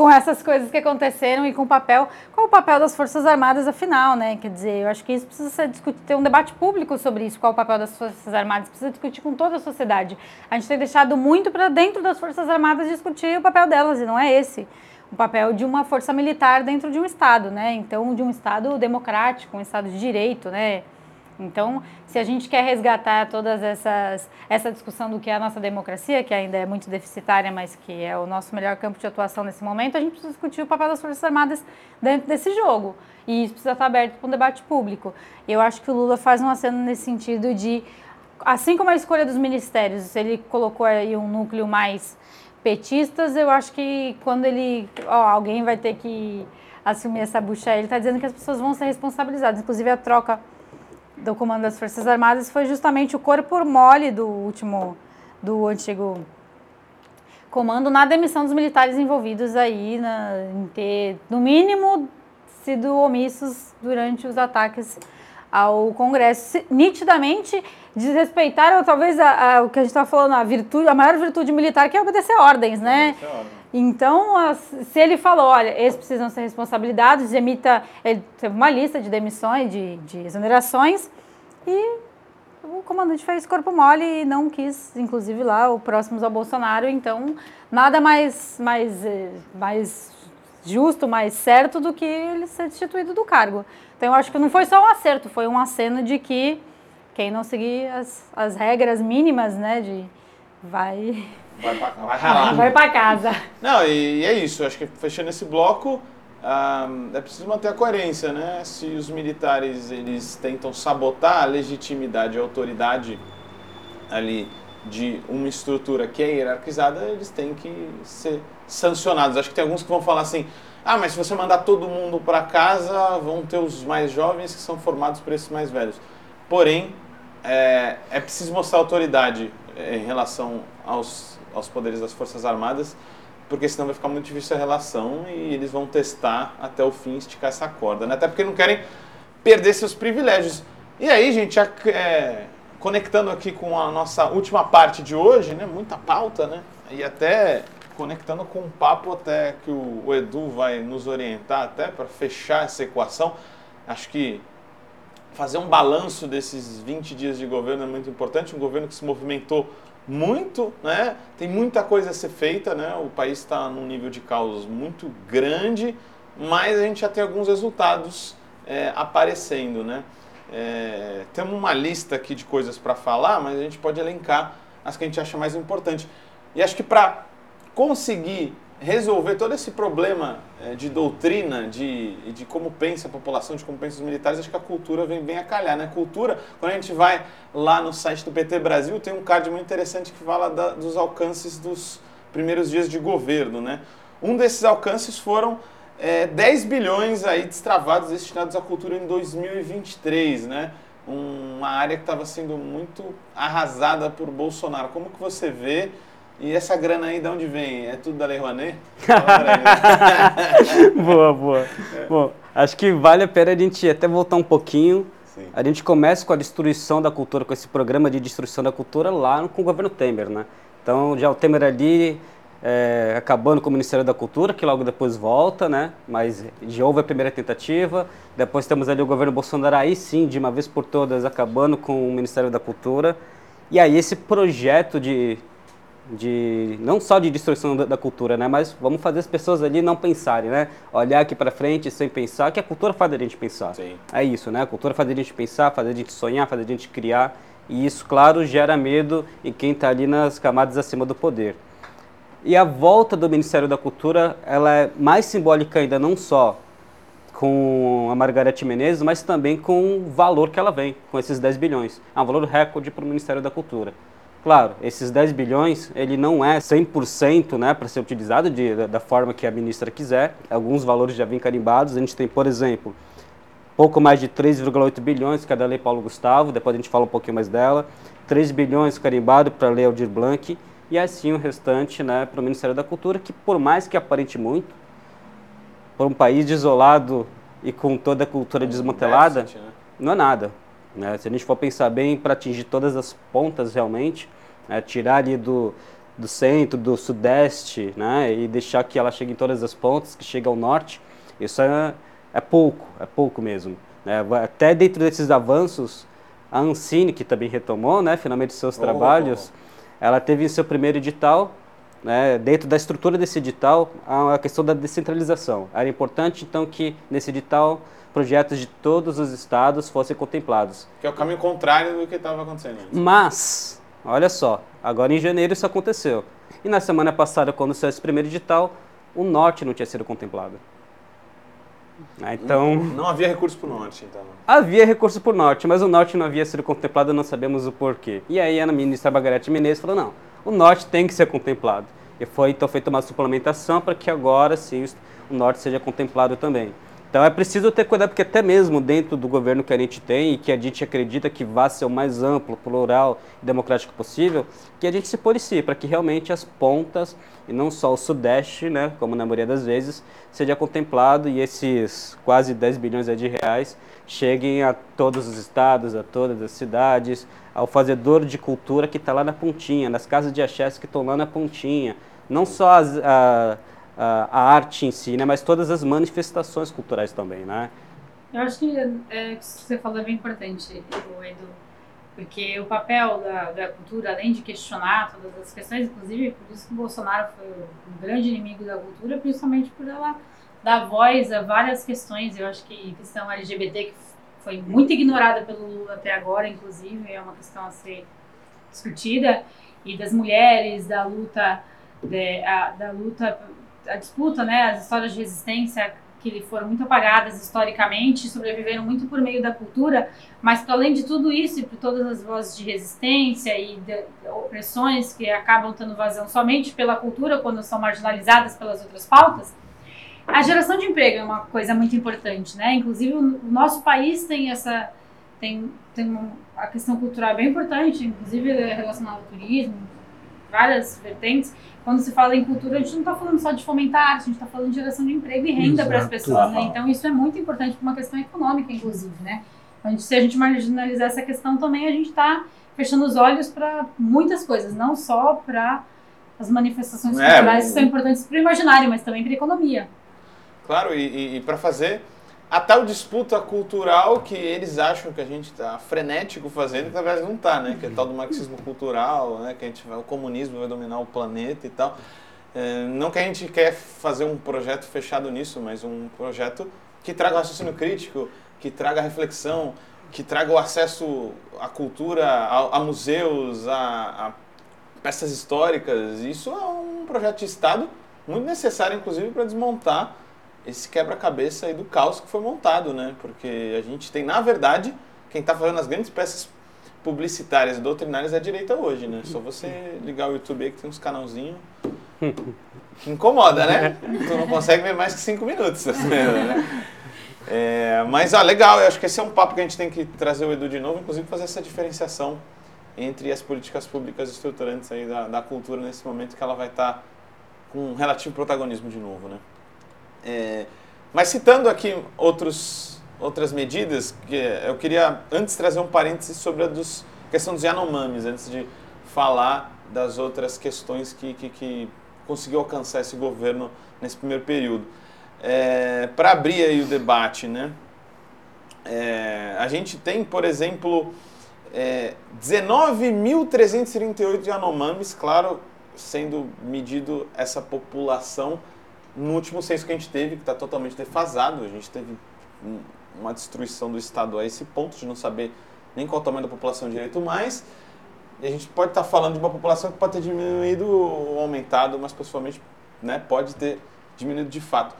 com essas coisas que aconteceram e com o papel, qual o papel das Forças Armadas afinal, né? Quer dizer, eu acho que isso precisa ser discutido, ter um debate público sobre isso, qual o papel das Forças Armadas, precisa discutir com toda a sociedade. A gente tem deixado muito para dentro das Forças Armadas discutir o papel delas, e não é esse o papel de uma força militar dentro de um Estado, né? Então, de um Estado democrático, um Estado de direito, né? Então, se a gente quer resgatar todas essas essa discussão do que é a nossa democracia, que ainda é muito deficitária, mas que é o nosso melhor campo de atuação nesse momento, a gente precisa discutir o papel das Forças Armadas dentro desse jogo. E isso precisa estar aberto para um debate público. Eu acho que o Lula faz um aceno nesse sentido de, assim como a escolha dos ministérios, ele colocou aí um núcleo mais petistas, eu acho que quando ele, ó, alguém vai ter que assumir essa bucha, ele está dizendo que as pessoas vão ser responsabilizadas, inclusive a troca do comando das Forças Armadas foi justamente o corpo mole do último, do antigo comando na demissão dos militares envolvidos aí na, em ter, no mínimo, sido omissos durante os ataques ao Congresso. Nitidamente desrespeitaram talvez a, a, o que a gente está falando, a virtude, a maior virtude militar que é obedecer ordens, né? Então, se ele falou, olha, esses precisam ser responsabilizados, emita, ele teve uma lista de demissões, de, de exonerações, e o comandante fez corpo mole e não quis, inclusive lá, o próximos ao Bolsonaro, então nada mais, mais, eh, mais justo, mais certo do que ele ser destituído do cargo. Então eu acho que não foi só um acerto, foi um aceno de que quem não seguir as, as regras mínimas, né, de vai Vai pra, vai ralar. Vai pra casa. Não, e, e é isso. Acho que fechando esse bloco, é preciso manter a coerência, né? Se os militares eles tentam sabotar a legitimidade e a autoridade ali de uma estrutura que é hierarquizada, eles têm que ser sancionados. Acho que tem alguns que vão falar assim: ah, mas se você mandar todo mundo para casa, vão ter os mais jovens que são formados por esses mais velhos. Porém, é, é preciso mostrar autoridade é, em relação aos aos poderes das Forças Armadas, porque senão vai ficar muito difícil a relação e eles vão testar até o fim esticar essa corda, né? Até porque não querem perder seus privilégios. E aí, gente, é, conectando aqui com a nossa última parte de hoje, né? Muita pauta, né? E até conectando com um papo até que o, Edu vai nos orientar até para fechar essa equação. Acho que fazer um balanço desses 20 dias de governo é muito importante, um governo que se movimentou muito, né? Tem muita coisa a ser feita, né? O país está num nível de caos muito grande, mas a gente já tem alguns resultados é, aparecendo, né? É, temos uma lista aqui de coisas para falar, mas a gente pode elencar as que a gente acha mais importante. E acho que para conseguir resolver todo esse problema é, de doutrina, de, de como pensa a população, de como pensa os militares, acho que a cultura vem bem a calhar. Né? Cultura, quando a gente vai lá no site do PT Brasil, tem um card muito interessante que fala da, dos alcances dos primeiros dias de governo. Né? Um desses alcances foram é, 10 bilhões aí destravados destinados à cultura em 2023, né? uma área que estava sendo muito arrasada por Bolsonaro. Como que você vê e essa grana aí de onde vem? É tudo da Lei Rouanet? boa, boa. Bom, acho que vale a pena a gente até voltar um pouquinho. Sim. A gente começa com a destruição da cultura, com esse programa de destruição da cultura lá com o governo Temer, né? Então, já o Temer ali é, acabando com o Ministério da Cultura, que logo depois volta, né? Mas já houve a primeira tentativa. Depois temos ali o governo Bolsonaro, aí sim, de uma vez por todas, acabando com o Ministério da Cultura. E aí esse projeto de de não só de destruição da, da, cultura, né, mas vamos fazer as pessoas ali não pensarem, né, olhar aqui para frente sem pensar, que a cultura faz a gente pensar. Sim. É isso, né? A cultura faz a gente pensar, faz a gente sonhar, faz a gente criar, e isso, claro, gera medo em quem está ali nas camadas acima do poder. E a volta do Ministério da Cultura, ela é mais simbólica ainda não só com a Margarete Menezes, mas também com o valor que ela vem, com esses 10 bilhões. É um valor recorde para o Ministério da Cultura. Claro, esses 10 bilhões, ele não é 100% né, para ser utilizado de, da, da, forma que a ministra quiser. Alguns valores já vêm carimbados. A gente tem, por exemplo, pouco mais de 3,8 bilhões, que é da Lei Paulo Gustavo, depois a gente fala um pouquinho mais dela. 3 bilhões carimbado para a Lei Aldir Blanc. E assim o restante né, para o Ministério da Cultura, que por mais que aparente muito, por um país isolado e com toda a cultura desmantelada, né? não é nada. Né? Se a gente for pensar bem, para atingir todas as pontas realmente, né? tirar ali do, do centro, do sudeste, né? e deixar que ela chegue em todas as pontas, que chegue ao norte, isso é, é pouco, é pouco mesmo. Né? Até dentro desses avanços, a Ancine, que também retomou né, finalmente seus oh. trabalhos, ela teve seu primeiro edital, né, dentro da estrutura desse edital, a questão da descentralização. Era importante, então, que nesse edital projetos de todos os estados fossem contemplados. Que é o caminho contrário do que estava acontecendo antes. Mas, olha só, agora em janeiro isso aconteceu. E na semana passada, quando saiu esse primeiro edital, o norte não tinha sido contemplado. Ah, então, não, não havia recurso para o norte, então. Havia recurso para o norte, mas o norte não havia sido contemplado, não sabemos o porquê. E aí a ministra Margarete Menezes falou, não, o norte tem que ser contemplado. E foi então feita uma suplementação para que agora sim o norte seja contemplado também. Então é preciso ter cuidado, porque até mesmo dentro do governo que a gente tem e que a gente acredita que vá ser o mais amplo, plural e democrático possível, que a gente se policie para que realmente as pontas, e não só o Sudeste, né, como na maioria das vezes, seja contemplado e esses quase 10 bilhões de reais cheguem a todos os estados, a todas as cidades, ao fazedor de cultura que está lá na pontinha, nas casas de axés que estão lá na pontinha. Não só as, a, a, arte em si, né, mas todas as manifestações culturais também, né? Eu acho que é, que você falou é bem importante, Edu, porque o papel da, da cultura, além de questionar todas as questões, inclusive por isso que o Bolsonaro foi um grande inimigo da cultura, principalmente por ela dar voz a várias questões. Eu acho que a questão LGBT, que foi muito ignorada pelo Lula até agora, inclusive, é uma questão a ser discutida, e das mulheres, da luta, de, a, da luta, a disputa, né, as histórias de resistência que foram muito apagadas historicamente, sobreviveram muito por meio da cultura, mas para além de tudo isso e por todas as vozes de resistência e de opressões que acabam tendo vazão somente pela cultura quando são marginalizadas pelas outras pautas, a geração de emprego é uma coisa muito importante, né? Inclusive o nosso país tem essa tem tem uma, a questão cultural bem importante, inclusive relacionada ao turismo, várias vertentes. Quando se fala em cultura, a gente não está falando só de fomentar arte, a gente está falando de geração de emprego e renda para as pessoas, né? Então isso é muito importante para uma questão econômica, inclusive, né? Então, se a gente marginalizar essa questão também, a gente está fechando os olhos para muitas coisas, não só para as manifestações é, culturais que são importantes para o imaginário, mas também para a economia. Claro, e, e, e para fazer a tal disputa cultural que eles acham que a gente está frenético fazendo, verdade não está, né? Que é tal do marxismo cultural, né? Que a gente o comunismo vai dominar o planeta e tal. É, não que a gente quer fazer um projeto fechado nisso, mas um projeto que traga raciocínio crítico, que traga reflexão, que traga o acesso à cultura, a, a museus, a, a peças históricas. Isso é um projeto de Estado muito necessário, inclusive, para desmontar esse quebra-cabeça aí do caos que foi montado, né? Porque a gente tem, na verdade, quem está fazendo as grandes peças publicitárias e doutrinárias é a direita hoje, né? Só você ligar o YouTube aí que tem uns canalzinhos que incomoda, né? Tu não consegue ver mais que cinco minutos. Né? É, mas, ó, legal, eu acho que esse é um papo que a gente tem que trazer o Edu de novo, inclusive fazer essa diferenciação entre as políticas públicas estruturantes aí da, da cultura nesse momento que ela vai estar tá com um relativo protagonismo de novo, né? É, mas citando aqui outros, outras medidas, que eu queria antes trazer um parênteses sobre a dos, questão dos Yanomamis, antes de falar das outras questões que, que, que conseguiu alcançar esse governo nesse primeiro período. É, Para abrir aí o debate, né? É, a gente tem, por exemplo, é, 19.338 Yanomamis, claro, sendo medido essa população no último censo que a gente teve, que está totalmente defasado, a gente teve uma destruição do Estado a esse ponto de não saber nem qual o tamanho da população direito mais. E a gente pode estar tá falando de uma população que pode ter diminuído ou aumentado, mas possivelmente né, pode ter diminuído de fato.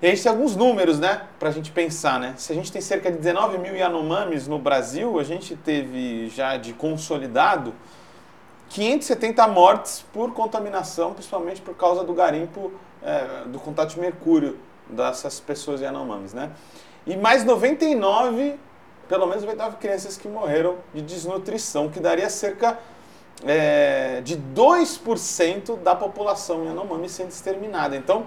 E a gente tem alguns números, né, para a gente pensar, né? Se a gente tem cerca de 19 mil Yanomamis no Brasil, a gente teve já de consolidado 570 mortes por contaminação, principalmente por causa do garimpo é, do contato de mercúrio dessas pessoas Yanomamis, né? E mais 99, pelo menos 99 crianças que morreram de desnutrição, que daria cerca é, de 2% da população Yanomami sendo exterminada. Então,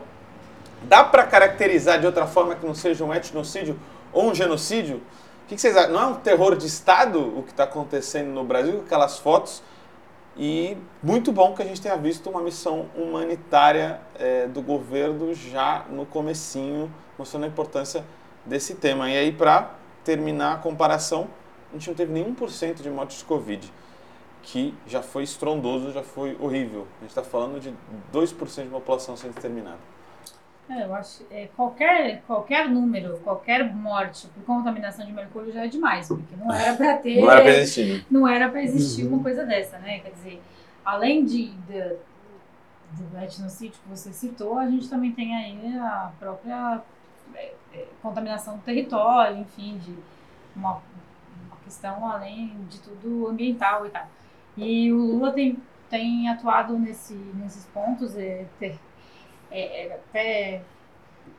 dá para caracterizar de outra forma que não seja um etnocídio ou um genocídio? O que, que vocês acham? Não é um terror de Estado o que está acontecendo no Brasil, aquelas fotos e muito bom que a gente tenha visto uma missão humanitária é, do governo já no comecinho, mostrando a importância desse tema. E aí, para terminar a comparação, a gente não teve nenhum por cento de mortes de Covid, que já foi estrondoso, já foi horrível. A gente está falando de 2% de população sendo exterminada. É, eu acho é, qualquer, qualquer número, qualquer morte por contaminação de mercúrio já é demais, porque não era para ter. Não era para existir. Não era para existir uma coisa dessa, né? Quer dizer, além de, de, do etnocídio que você citou, a gente também tem aí a própria é, é, contaminação do território, enfim, de uma, uma questão além de tudo ambiental e tal. E o Lula tem, tem atuado nesse, nesses pontos, é, ter, é, é, até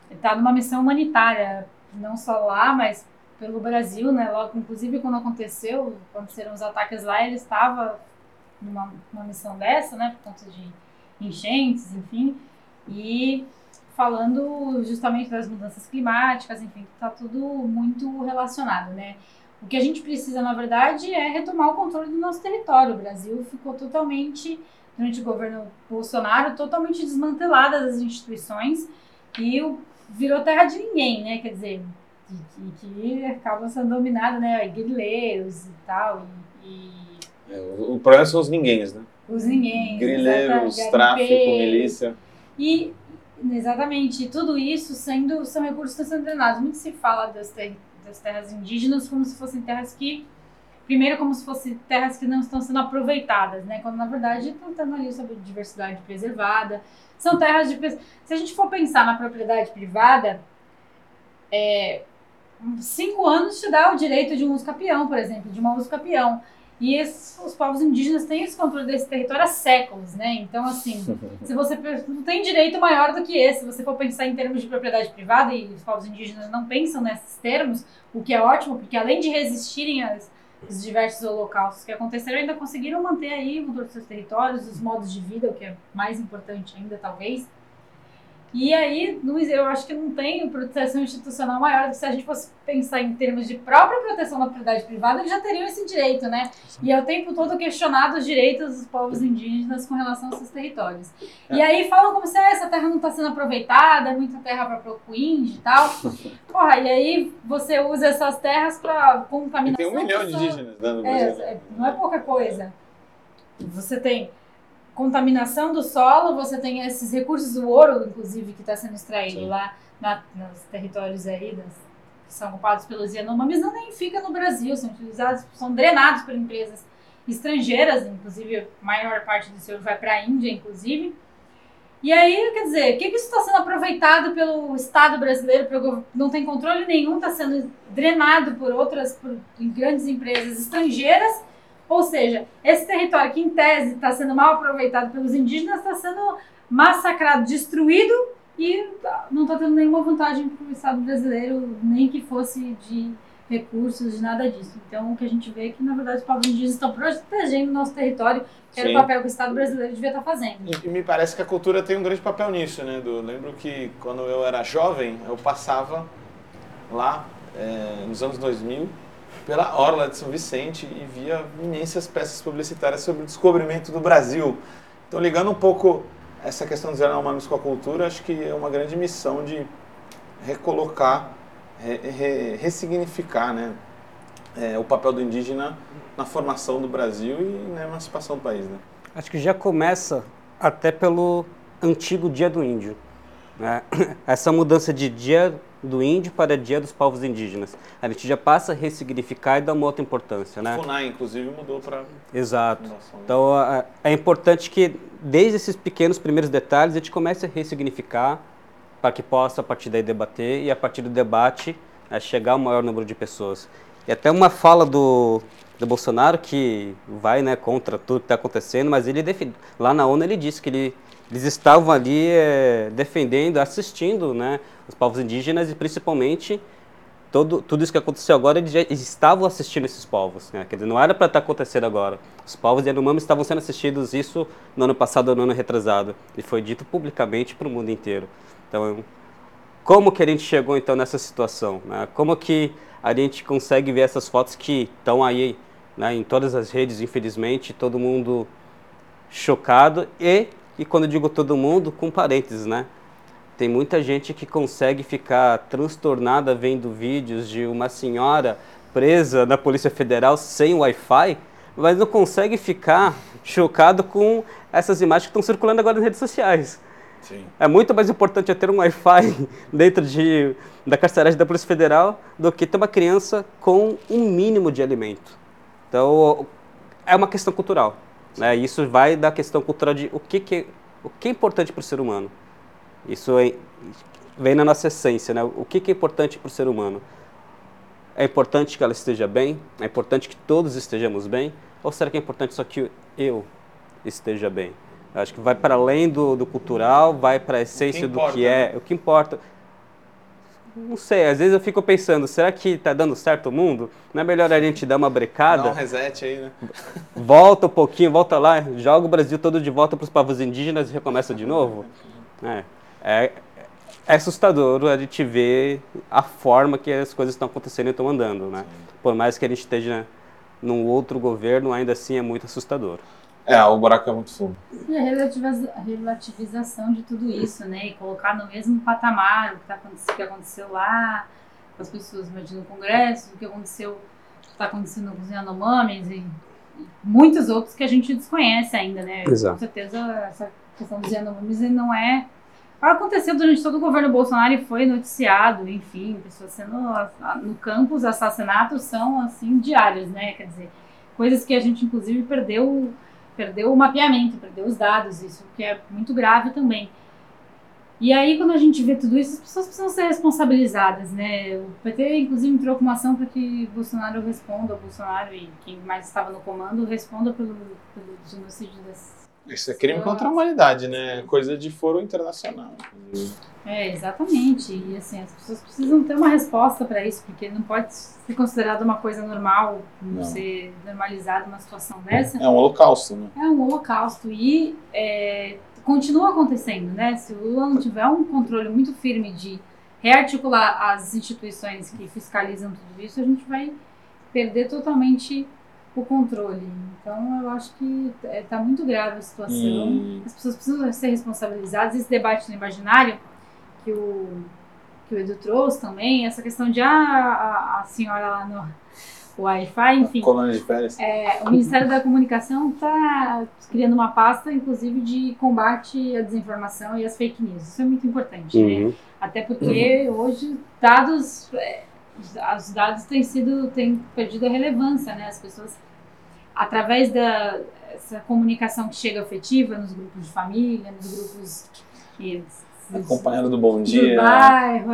está numa missão humanitária não só lá, mas pelo Brasil, né? Logo, inclusive quando aconteceu, aconteceram os ataques lá, ele estava numa, numa missão dessa, né? Por conta de enchentes, enfim, e falando justamente das mudanças climáticas, enfim, está tudo muito relacionado, né? O que a gente precisa, na verdade, é retomar o controle do nosso território. O Brasil ficou totalmente, durante o governo Bolsonaro, totalmente desmantelada das instituições e virou terra de ninguém, né? Quer dizer, que, que acaba sendo dominada, né? Guerrilheiros e tal. E, é, o, problema são os ninguéms, né? Os ninguém. Grileiros, tráfico, milícia. E, exatamente, tudo isso sendo, são recursos que estão sendo drenados. Muito se fala das, ter, das terras indígenas como se fossem terras que primeiro como se fossem terras que não estão sendo aproveitadas, né? Quando na verdade estão tendo ali sobre diversidade preservada. São terras de se a gente for pensar na propriedade privada, é, cinco anos te dá o direito de um uso capião, por exemplo, de uma uso capião. E esses, os povos indígenas têm esse controle desse território há séculos, né? Então, assim, se você não tem direito maior do que esse, se você for pensar em termos de propriedade privada, e os povos indígenas não pensam nesses termos, o que é ótimo, porque além de resistirem aos, aos diversos holocaustos que aconteceram, ainda conseguiram manter aí o dos seus territórios, os modos de vida, o que é mais importante ainda, talvez. E aí, eu acho que não tem proteção institucional maior do que se a gente fosse pensar em termos de própria proteção da propriedade privada, eles já teriam esse direito, né? E é o tempo todo questionado os direitos dos povos indígenas com relação aos seus territórios. É. E aí falam como se ah, essa terra não está sendo aproveitada, é muita terra para procuinde e tal. Porra, e aí você usa essas terras para contaminação. E tem um milhão de indígenas né, no Brasil. É, não é pouca coisa. Você tem contaminação do solo, você tem esses recursos, o ouro, inclusive, que está sendo extraído Sim. lá na, nos territórios aí das, que são ocupados pelos Yanomamis, não nem fica no Brasil, são utilizados, são drenados por empresas estrangeiras, inclusive a maior parte desse ouro vai para a Índia, inclusive. E aí, quer dizer, o que, que isso está sendo aproveitado pelo Estado brasileiro, pelo, não tem controle nenhum, está sendo drenado por outras, por grandes empresas estrangeiras, ou seja, esse território que em tese está sendo mal aproveitado pelos indígenas está sendo massacrado, destruído e não está tendo nenhuma vantagem para o Estado brasileiro, nem que fosse de recursos, de nada disso. Então, o que a gente vê é que, na verdade, os povos indígenas estão protegendo o nosso território, que era o papel que o Estado brasileiro devia estar tá fazendo. E, e, me parece que a cultura tem um grande papel nisso, né, Eu Lembro que, quando eu era jovem, eu passava lá, é, nos anos 2000, pela Orla de São Vicente e via imensas peças publicitárias sobre o descobrimento do Brasil. Então, ligando um pouco essa questão dos Yanomamis com a cultura, acho que é uma grande missão de recolocar, re, re, ressignificar né, é, o papel do indígena na formação do Brasil e na emancipação do país. Né? Acho que já começa até pelo antigo Dia do Índio. Né? Essa mudança de dia do índio para dia dos povos indígenas. A gente já passa a ressignificar e dar uma outra importância, né? O FUNAI, inclusive, mudou para... Exato. Então, é importante que, desde esses pequenos primeiros detalhes, a gente comece a ressignificar para que possa, a partir daí, debater e, a partir do debate, né, chegar ao maior número de pessoas. E até uma fala do, do Bolsonaro que vai né, contra tudo que está acontecendo, mas ele lá na ONU ele disse que ele eles estavam ali é, defendendo, assistindo né, os povos indígenas e principalmente todo, tudo isso que aconteceu agora, eles, já, estavam assistindo esses povos. Né? Quer dizer, não era para estar tá acontecendo agora. Os povos Yanomami estavam sendo assistidos isso no ano passado no ano retrasado. E foi dito publicamente para o mundo inteiro. Então, como que a gente chegou então nessa situação? Né? Como que a gente consegue ver essas fotos que estão aí né, em todas as redes, infelizmente, todo mundo chocado e e quando digo todo mundo, com parênteses, né? Tem muita gente que consegue ficar transtornada vendo vídeos de uma senhora presa na Polícia Federal sem Wi-Fi, mas não consegue ficar chocado com essas imagens que estão circulando agora nas redes sociais. Sim. É muito mais importante eu ter um Wi-Fi dentro de, da carceragem da Polícia Federal do que ter uma criança com um mínimo de alimento. Então, é uma questão cultural. Né? Isso vai da questão cultural de o que, que, o que é importante para o ser humano. Isso é, vem na nossa essência, né? O que, que é importante para o ser humano? É importante que ela esteja bem? É importante que todos estejamos bem? Ou será que é importante só que eu esteja bem? Acho que vai para além do, do cultural, vai para a essência do que é, o que importa. não sei, às vezes eu fico pensando, será que tá dando certo o mundo? Não é melhor a gente dar uma brecada? Dá um reset aí, né? Volta um pouquinho, volta lá, joga o Brasil todo de volta para os povos indígenas e recomeça de novo? É, é, é assustador a gente ver a forma que as coisas estão acontecendo e estão andando, né? Por mais que a gente esteja num outro governo, ainda assim é muito assustador. É, o buraco é muito fundo. E a relativização de tudo isso, né? E colocar no mesmo patamar o que, tá, o que aconteceu lá com as pessoas, imagina, no Congresso, o que aconteceu, está acontecendo com os Yanomamis e, e muitos outros que a gente desconhece ainda, né? Exato. Com certeza essa questão dos Yanomamis não é aconteceu durante todo o governo Bolsonaro e foi noticiado, enfim, pessoas sendo no campus, assassinatos são assim diários, né? Quer dizer, coisas que a gente inclusive perdeu perdeu o mapeamento, perdeu os dados, isso que é muito grave também. E aí, quando a gente vê tudo isso, as pessoas precisam ser responsabilizadas, né? O PT, inclusive, entrou com uma ação para que Bolsonaro responda, Bolsonaro e quem mais estava no comando, responda pelo, pelo genocídio das isso é crime contra a humanidade, né? Coisa de foro internacional. É, exatamente. E assim, as pessoas precisam ter uma resposta para isso, porque não pode ser considerado uma coisa normal, não. ser normalizada uma situação dessa. É um holocausto, né? É um holocausto. E é, continua acontecendo, né? Se o Lula não tiver um controle muito firme de rearticular as instituições que fiscalizam tudo isso, a gente vai perder totalmente o controle. Então, eu acho que está é, muito grave a situação. Hum. As pessoas precisam ser responsabilizadas. Esse debate no imaginário que o, que o Edu trouxe também, essa questão de ah, a, a senhora lá no Wi-Fi, enfim. Colônia de férias. É, o Ministério da Comunicação está criando uma pasta, inclusive, de combate à desinformação e às fake news. Isso é muito importante, né? uhum. né? Até porque uhum. hoje dados é, os dados têm sido têm perdido a relevância, né? As pessoas através da essa comunicação que chega afetiva nos grupos de família, nos grupos que, acompanhando do bom dia, do bairro,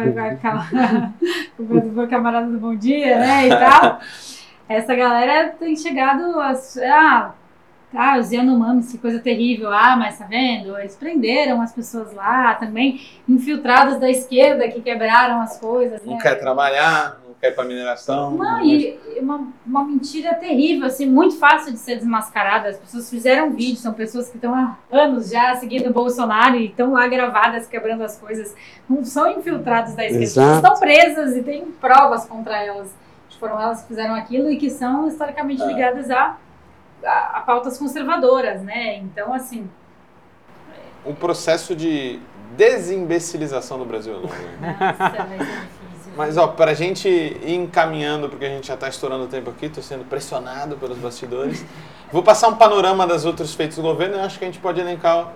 do camarada do bom dia, né, e tal. Essa galera tem chegado a ah, ah, os Yanomamis, que coisa terrível. Ah, mas tá vendo? Eles prenderam as pessoas lá também, infiltrados da esquerda que quebraram as coisas. Não né? quer trabalhar, não quer ir pra mineração. Não, não e uma, uma mentira terrível, assim, muito fácil de ser desmascarada. As pessoas fizeram vídeo, são pessoas que estão há anos já seguindo o Bolsonaro e estão lá gravadas, quebrando as coisas. Não são infiltrados da esquerda. Exato. Estão presas e tem provas contra elas. Foram elas que fizeram aquilo e que são historicamente é. ligadas a a, a pautas conservadoras, né? Então, assim. O processo de desimbecilização do Brasil é longo. Nossa, vai ser difícil. Mas, ó, pra gente ir encaminhando, porque a gente já está estourando o tempo aqui, estou sendo pressionado pelos bastidores. Vou passar um panorama das outros feitos do governo e acho que a gente pode elencar,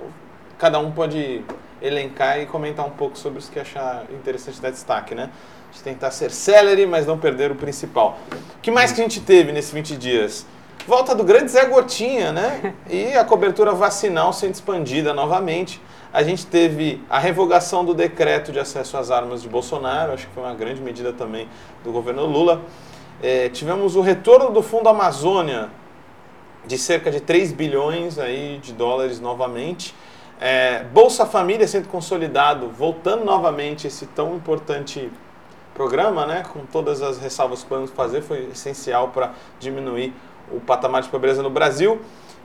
cada um pode elencar e comentar um pouco sobre os que achar interessante dar destaque, né? A gente tentar ser celery, mas não perder o principal. O que mais que a gente teve nesses 20 dias? Volta do grande Zé Gotinha, né? E a cobertura vacinal sendo expandida novamente. A gente teve a revogação do decreto de acesso às armas de Bolsonaro, acho que foi uma grande medida também do governo Lula. É, tivemos o retorno do Fundo Amazônia de cerca de 3 bilhões aí de dólares novamente. É, Bolsa Família sendo consolidado, voltando novamente esse tão importante programa, né? Com todas as ressalvas que podemos fazer, foi essencial para diminuir o patamar de pobreza no Brasil.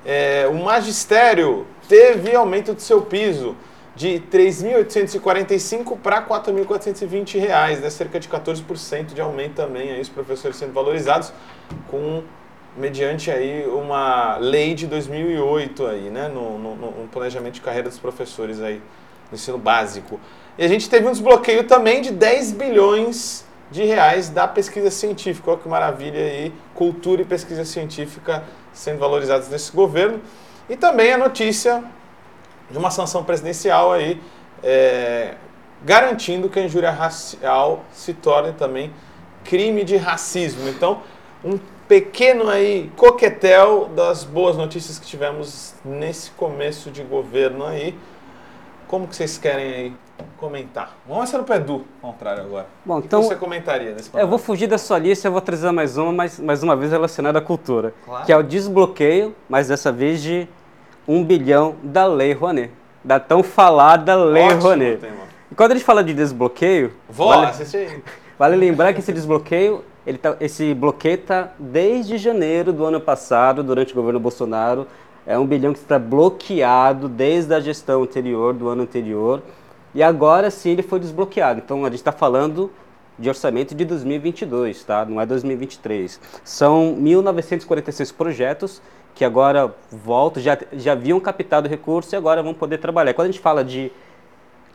É, o magistério teve aumento de seu piso de 3.845 para 4.420 reais, né? cerca de 14% de aumento também, aí os professores sendo valorizados com mediante aí uma lei de 2008 aí, né, no, no, no planejamento de carreira dos professores aí no ensino básico. E a gente teve um desbloqueio também de 10 bilhões de reais da pesquisa científica. Olha que maravilha aí, cultura e pesquisa científica sendo valorizadas nesse governo. E também a notícia de uma sanção presidencial aí, é, garantindo que a injúria racial se torne também crime de racismo. Então, um pequeno aí coquetel das boas notícias que tivemos nesse começo de governo aí. Como que vocês querem aí comentar. Vamos ser no Pedu, contrário agora. Bom, então, o que você comentaria nesse Eu vou fugir da sua lista, eu vou trazer mais uma, mais, mais uma vez relacionada à cultura, claro. que é o desbloqueio, mas dessa vez de um bilhão da Lei Rouanet, da tão falada Lei Ótimo Rouanet. Tema. E quando a gente fala de desbloqueio. Vou vale. Vale lembrar que esse desbloqueio, ele tá, esse bloqueio está desde janeiro do ano passado, durante o governo Bolsonaro. É um bilhão que está bloqueado desde a gestão anterior, do ano anterior. E agora sim ele foi desbloqueado. Então a gente está falando de orçamento de 2022, tá? Não é 2023. São 1.946 projetos que agora voltam, já, já haviam captado recurso e agora vão poder trabalhar. Quando a gente fala de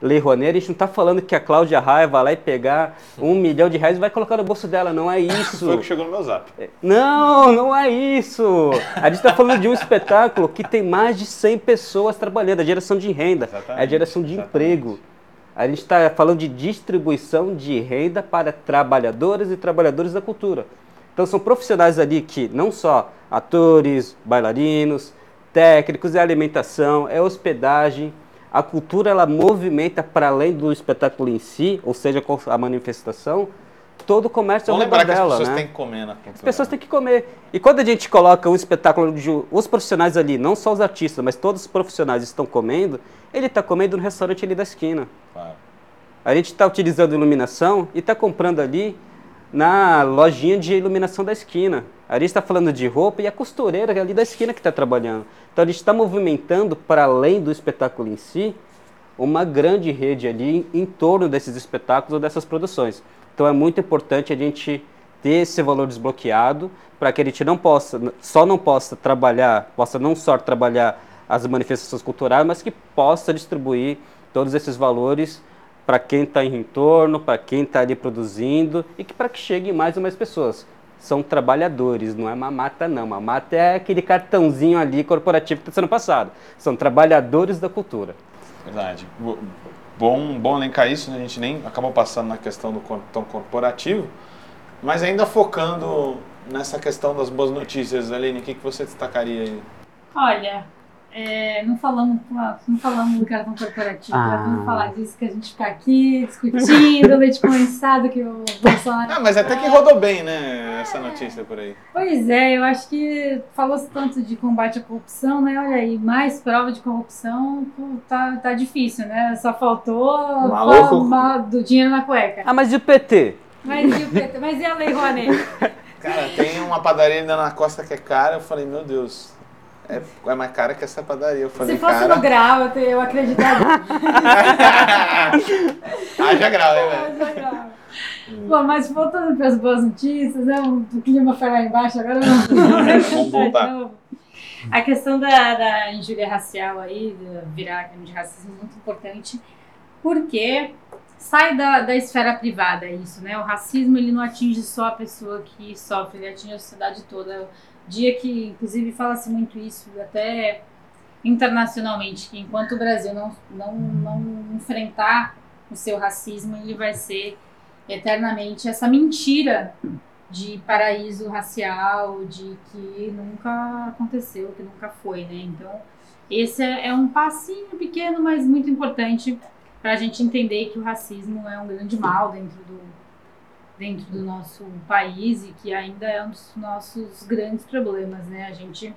Lei Rouanet, a gente não está falando que a Cláudia Raia vai lá e pegar um milhão de reais e vai colocar no bolso dela, não é isso. Foi o que chegou no meu zap. É, não, não é isso. A gente está falando de um espetáculo que tem mais de 100 pessoas trabalhando, a geração de renda, Exatamente. a geração de Exatamente. emprego. A gente está falando de distribuição de renda para trabalhadoras e trabalhadores da cultura. Então são profissionais ali que não só atores, bailarinos, técnicos, é alimentação, é hospedagem. A cultura ela movimenta para além do espetáculo em si, ou seja, a manifestação, todo o comércio Vamos ao redor dela. Que as pessoas né? têm que comer na cultura. As pessoas têm que comer. E quando a gente coloca um espetáculo de os profissionais ali, não só os artistas, mas todos os profissionais estão comendo, ele está comendo no restaurante ali da esquina. Claro. A gente está utilizando iluminação e está comprando ali na lojinha de iluminação da esquina. A gente está falando de roupa e a costureira ali da esquina que está trabalhando. Então a gente está movimentando, para além do espetáculo em si, uma grande rede ali em, em torno desses espetáculos ou dessas produções. Então é muito importante a gente ter esse valor desbloqueado para que a gente não possa, só não possa trabalhar, possa não só trabalhar as manifestações culturais, mas que possa distribuir todos esses valores para quem está em entorno, para quem está ali produzindo e que para que chegue mais e mais pessoas. São trabalhadores, não é mamata não. Mamata é aquele cartãozinho ali corporativo que está sendo passado. São trabalhadores da cultura. Verdade. Bom, bom elencar isso, né? a gente nem acabou passando na questão do cartão corporativo, mas ainda focando nessa questão das boas notícias, Aline, o que, que você destacaria aí? Olha, é, não falamos não falamos do cartão corporativo, ah. vamos falar disso que a gente fica aqui discutindo, leite condensado que o Bolsonaro. Ah, mas até que rodou bem, né, essa notícia por aí. Pois é, eu acho que falou-se tanto de combate à corrupção, né? Olha aí, mais prova de corrupção, tá, tá difícil, né? Só faltou uma, do dinheiro na cueca. Ah, mas e o PT? Mas e o PT? Mas e a Lei Rouanet? Cara, tem uma padaria ainda na costa que é cara, eu falei, meu Deus, é, é mais cara que essa padaria. Eu falei, Se fosse cara... no grau, eu, eu acreditaria. Haja grau, hein, velho? Bom, mas voltando para as boas notícias, né? O clima foi lá embaixo, agora vamos voltar. A questão da, da injúria racial aí, virar crime de racismo, é muito importante, porque sai da, da esfera privada isso, né? O racismo, ele não atinge só a pessoa que sofre, ele atinge a sociedade toda dia que, inclusive, fala-se muito isso, até internacionalmente, que enquanto o Brasil não, não, não enfrentar o seu racismo, ele vai ser eternamente essa mentira de paraíso racial, de que nunca aconteceu, que nunca foi, né? Então, esse é, é um passinho pequeno, mas muito importante para a gente entender que o racismo é um grande mal dentro do, dentro do nosso país e que ainda é um dos nossos grandes problemas, né? A gente,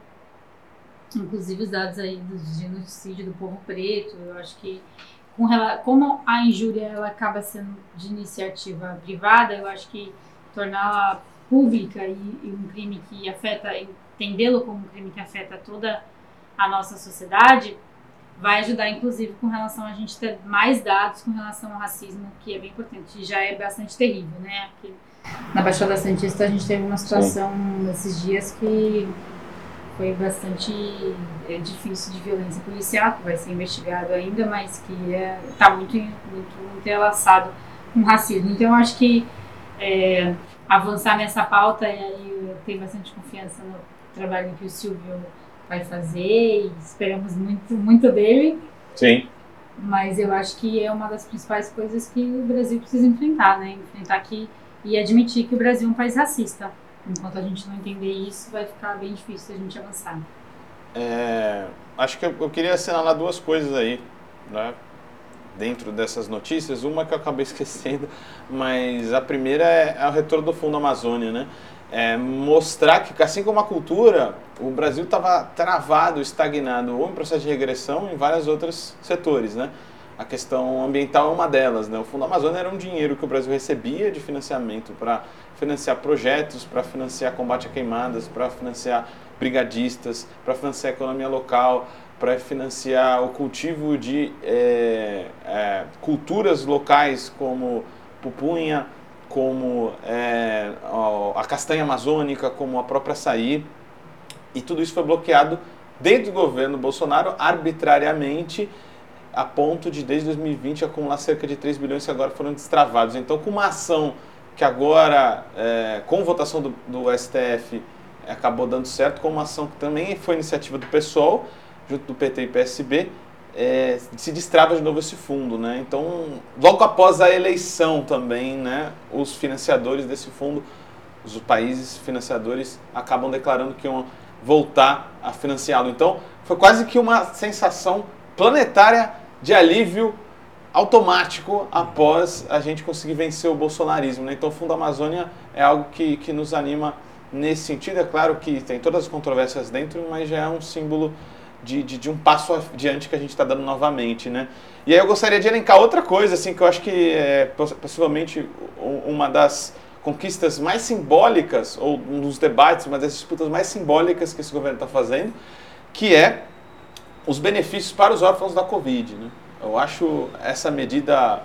inclusive os dados aí do genocídio do povo preto, eu acho que com, como a injúria ela acaba sendo de iniciativa privada, eu acho que torná-la pública e, e, um crime que afeta, entendê-lo como um crime que afeta toda a nossa sociedade, vai ajudar, inclusive, com relação a gente ter mais dados com relação ao racismo, que é bem importante, e já é bastante terrível, né? Porque na Baixada Santista a gente teve uma situação Sim. nesses dias que foi bastante é, difícil de violência policial, que vai ser investigado ainda, mas que está é, tá muito, muito entrelaçado com racismo. Então, acho que é, avançar nessa pauta, e aí eu tenho bastante confiança no trabalho que o Silvio vai fazer e esperamos muito, muito dele. Sim. Mas eu acho que é uma das principais coisas que o Brasil precisa enfrentar, né? Enfrentar que e admitir que o Brasil é um país racista. Enquanto a gente não entender isso, vai ficar bem difícil a gente avançar. É, acho que eu, eu queria assinalar duas coisas aí, né? Dentro dessas notícias, uma que eu acabei esquecendo, mas a primeira é, é o retorno do Fundo Amazônia, né? É, mostrar que, assim como a cultura, o Brasil estava travado, estagnado, ou em processo de regressão, em vários outros setores, né? A questão ambiental é uma delas. Né? O Fundo Amazônia era um dinheiro que o Brasil recebia de financiamento para financiar projetos, para financiar combate a queimadas, para financiar brigadistas, para financiar a economia local, para financiar o cultivo de é, é, culturas locais como pupunha, como é, a castanha amazônica, como a própria açaí. E tudo isso foi bloqueado dentro do governo Bolsonaro arbitrariamente a ponto de desde 2020 acumular cerca de 3 bilhões que agora foram destravados. Então, com uma ação que agora, é, com votação do, do STF, acabou dando certo, com uma ação que também foi iniciativa do PSOL, junto do PT e PSB, é, se destrava de novo esse fundo, né? Então, logo após a eleição também, né, os financiadores desse fundo, os países financiadores acabam declarando que iam voltar a financiá-lo. Então, foi quase que uma sensação planetária de alívio automático após a gente conseguir vencer o bolsonarismo. Né? Então, o Fundo Amazônia é algo que, que nos anima nesse sentido. É claro que tem todas as controvérsias dentro, mas já é um símbolo de, de, de um passo adiante que a gente está dando novamente, né? E aí eu gostaria de elencar outra coisa, assim, que eu acho que é possivelmente uma das conquistas mais simbólicas, ou um dos debates, uma das disputas mais simbólicas que esse governo está fazendo, que é os benefícios para os órfãos da Covid, né? Eu acho essa medida,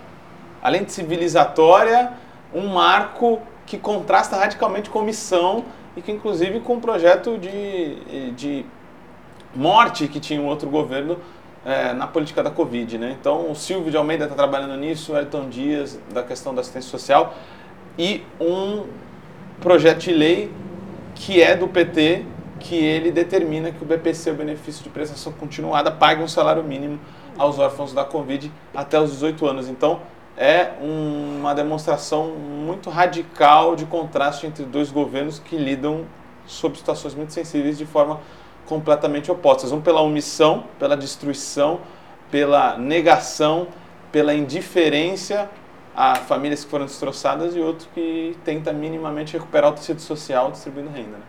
além de civilizatória, um marco que contrasta radicalmente com missão e que inclusive com o projeto de, de morte que tinha um outro governo é, na política da Covid. Né? Então, o Silvio de Almeida está trabalhando nisso, o Elton Dias, da questão da assistência social, e um projeto de lei que é do PT, que ele determina que o BPC, o benefício de prestação continuada, pague um salário mínimo aos órfãos da Covid até os 18 anos. Então, é um, uma demonstração muito radical de contraste entre dois governos que lidam sob situações muito sensíveis de forma completamente opostas. Um pela omissão, pela destruição, pela negação, pela indiferença a famílias que foram destroçadas e outro que tenta minimamente recuperar o tecido social distribuindo renda. Né?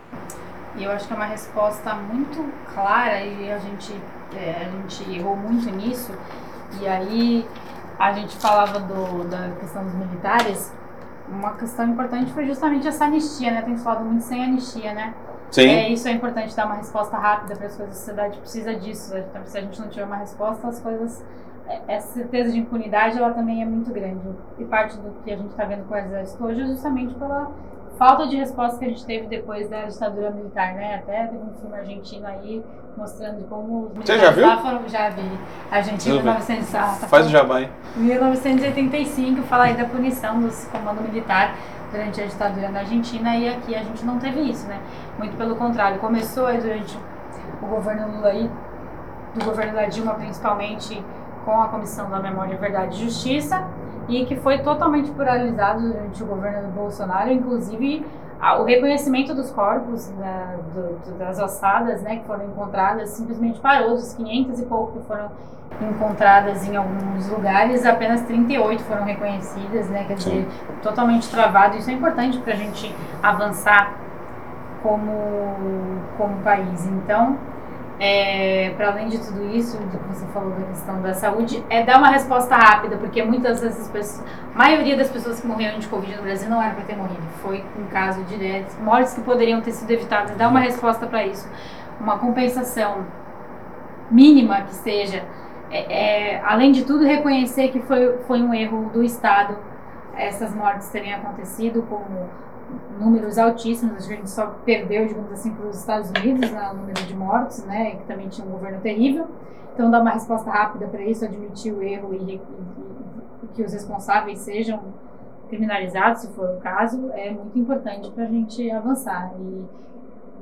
E eu acho que é uma resposta muito clara e a gente, é, a gente errou muito nisso. E aí a gente falava do, da questão dos militares. Uma questão importante foi justamente essa anistia, né? Tem falado muito sem anistia, né? Sim. É, isso é importante dar uma resposta rápida para as coisas. A sociedade precisa disso. Então, se a gente não tiver uma resposta, as coisas. É, essa certeza de impunidade ela também é muito grande. E parte do que a gente está vendo com o exército hoje é justamente pela falta de resposta que a gente teve depois da ditadura militar, né? Até teve um filme argentino aí mostrando como os militares Você já viu? lá foram. Já vi. Argentina, 1900. Ah, tá Faz o jabá aí. 1985, fala aí da punição dos comando militar durante a ditadura na Argentina e aqui a gente não teve isso, né? Muito pelo contrário, começou durante o governo Lula aí, do governo da Dilma principalmente, com a Comissão da Memória, Verdade e Justiça, e que foi totalmente pluralizado durante o governo do Bolsonaro, inclusive o reconhecimento dos corpos né, do, das ossadas né, que foram encontradas simplesmente parou dos 500 e pouco que foram encontradas em alguns lugares, apenas 38 foram reconhecidas, né? Quer dizer, totalmente travado. Isso é importante para a gente avançar como, como país. Então, é, para além de tudo isso, que você falou da questão da saúde, é dar uma resposta rápida, porque muitas dessas pessoas, a maioria das pessoas que morreram de Covid no Brasil não era para ter morrido, foi um caso direto, mortes que poderiam ter sido evitadas, dar uma resposta para isso, uma compensação mínima que seja é, é, além de tudo, reconhecer que foi, foi um erro do Estado essas mortes terem acontecido com números altíssimos. A gente só perdeu, digamos assim, para os Estados Unidos no número de mortes, né, que também tinha um governo terrível. Então, dar uma resposta rápida para isso, admitir o erro e, e, e que os responsáveis sejam criminalizados, se for o caso, é muito importante para a gente avançar. E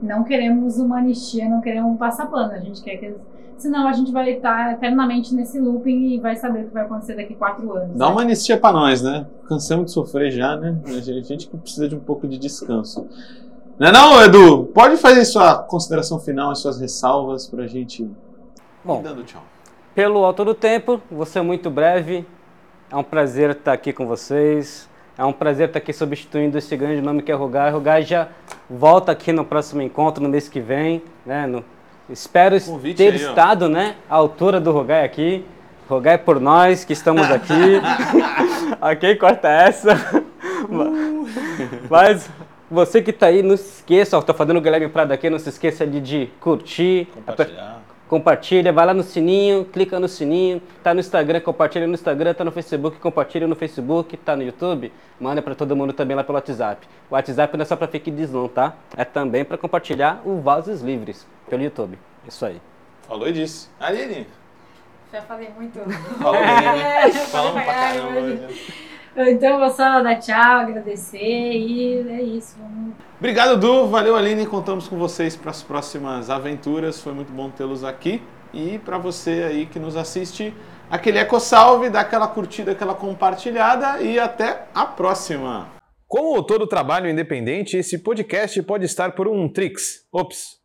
não queremos uma anistia, não queremos um passapano. A gente quer que Senão a gente vai estar eternamente nesse looping e vai saber o que vai acontecer daqui quatro anos. Dá né? uma anistia para nós, né? Cansamos de sofrer já, né? A gente que precisa de um pouco de descanso. Não é não, Edu? Pode fazer sua consideração final, as suas ressalvas para a gente Bom, dando tchau. Pelo alto do tempo, você é muito breve. É um prazer estar aqui com vocês. É um prazer estar aqui substituindo esse grande nome que é Rugai. Rugai já volta aqui no próximo encontro, no mês que vem, né? No Espero ter aí, estado né, à altura do Rogai aqui. Rogai por nós que estamos aqui. ok, corta essa. Mas você que está aí, não se esqueça, estou fazendo o Guilherme Prado aqui, não se esqueça de, de curtir, Compartilhar. compartilha, vai lá no sininho, clica no sininho, tá no Instagram, compartilha no Instagram, tá no Facebook, compartilha no Facebook, tá no YouTube, manda para todo mundo também lá pelo WhatsApp. O WhatsApp não é só para fake não, tá? É também para compartilhar o Vozes Livres pelo YouTube. Isso aí. Falou e disse. Aline, Já falei muito. falou bem, né? Falamos pra caramba. hoje. Então vou só dar tchau, agradecer e é isso. Vamos Obrigado, Du. Valeu, Aline. Contamos com vocês para as próximas aventuras. Foi muito bom tê-los aqui. E para você aí que nos assiste, aquele eco salve, dá aquela curtida, aquela compartilhada e até a próxima. Como todo trabalho independente, esse podcast pode estar por um Trix, ops,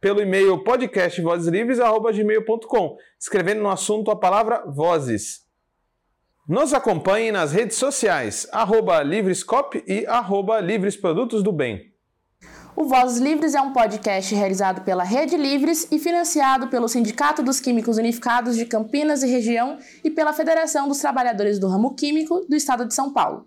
pelo e-mail podcastvozeslivres.gmail.com, escrevendo no assunto a palavra Vozes. Nos acompanhe nas redes sociais, arroba Livrescop e arroba Livres Produtos do Bem. O Vozes Livres é um podcast realizado pela Rede Livres e financiado pelo Sindicato dos Químicos Unificados de Campinas e Região e pela Federação dos Trabalhadores do Ramo Químico do Estado de São Paulo.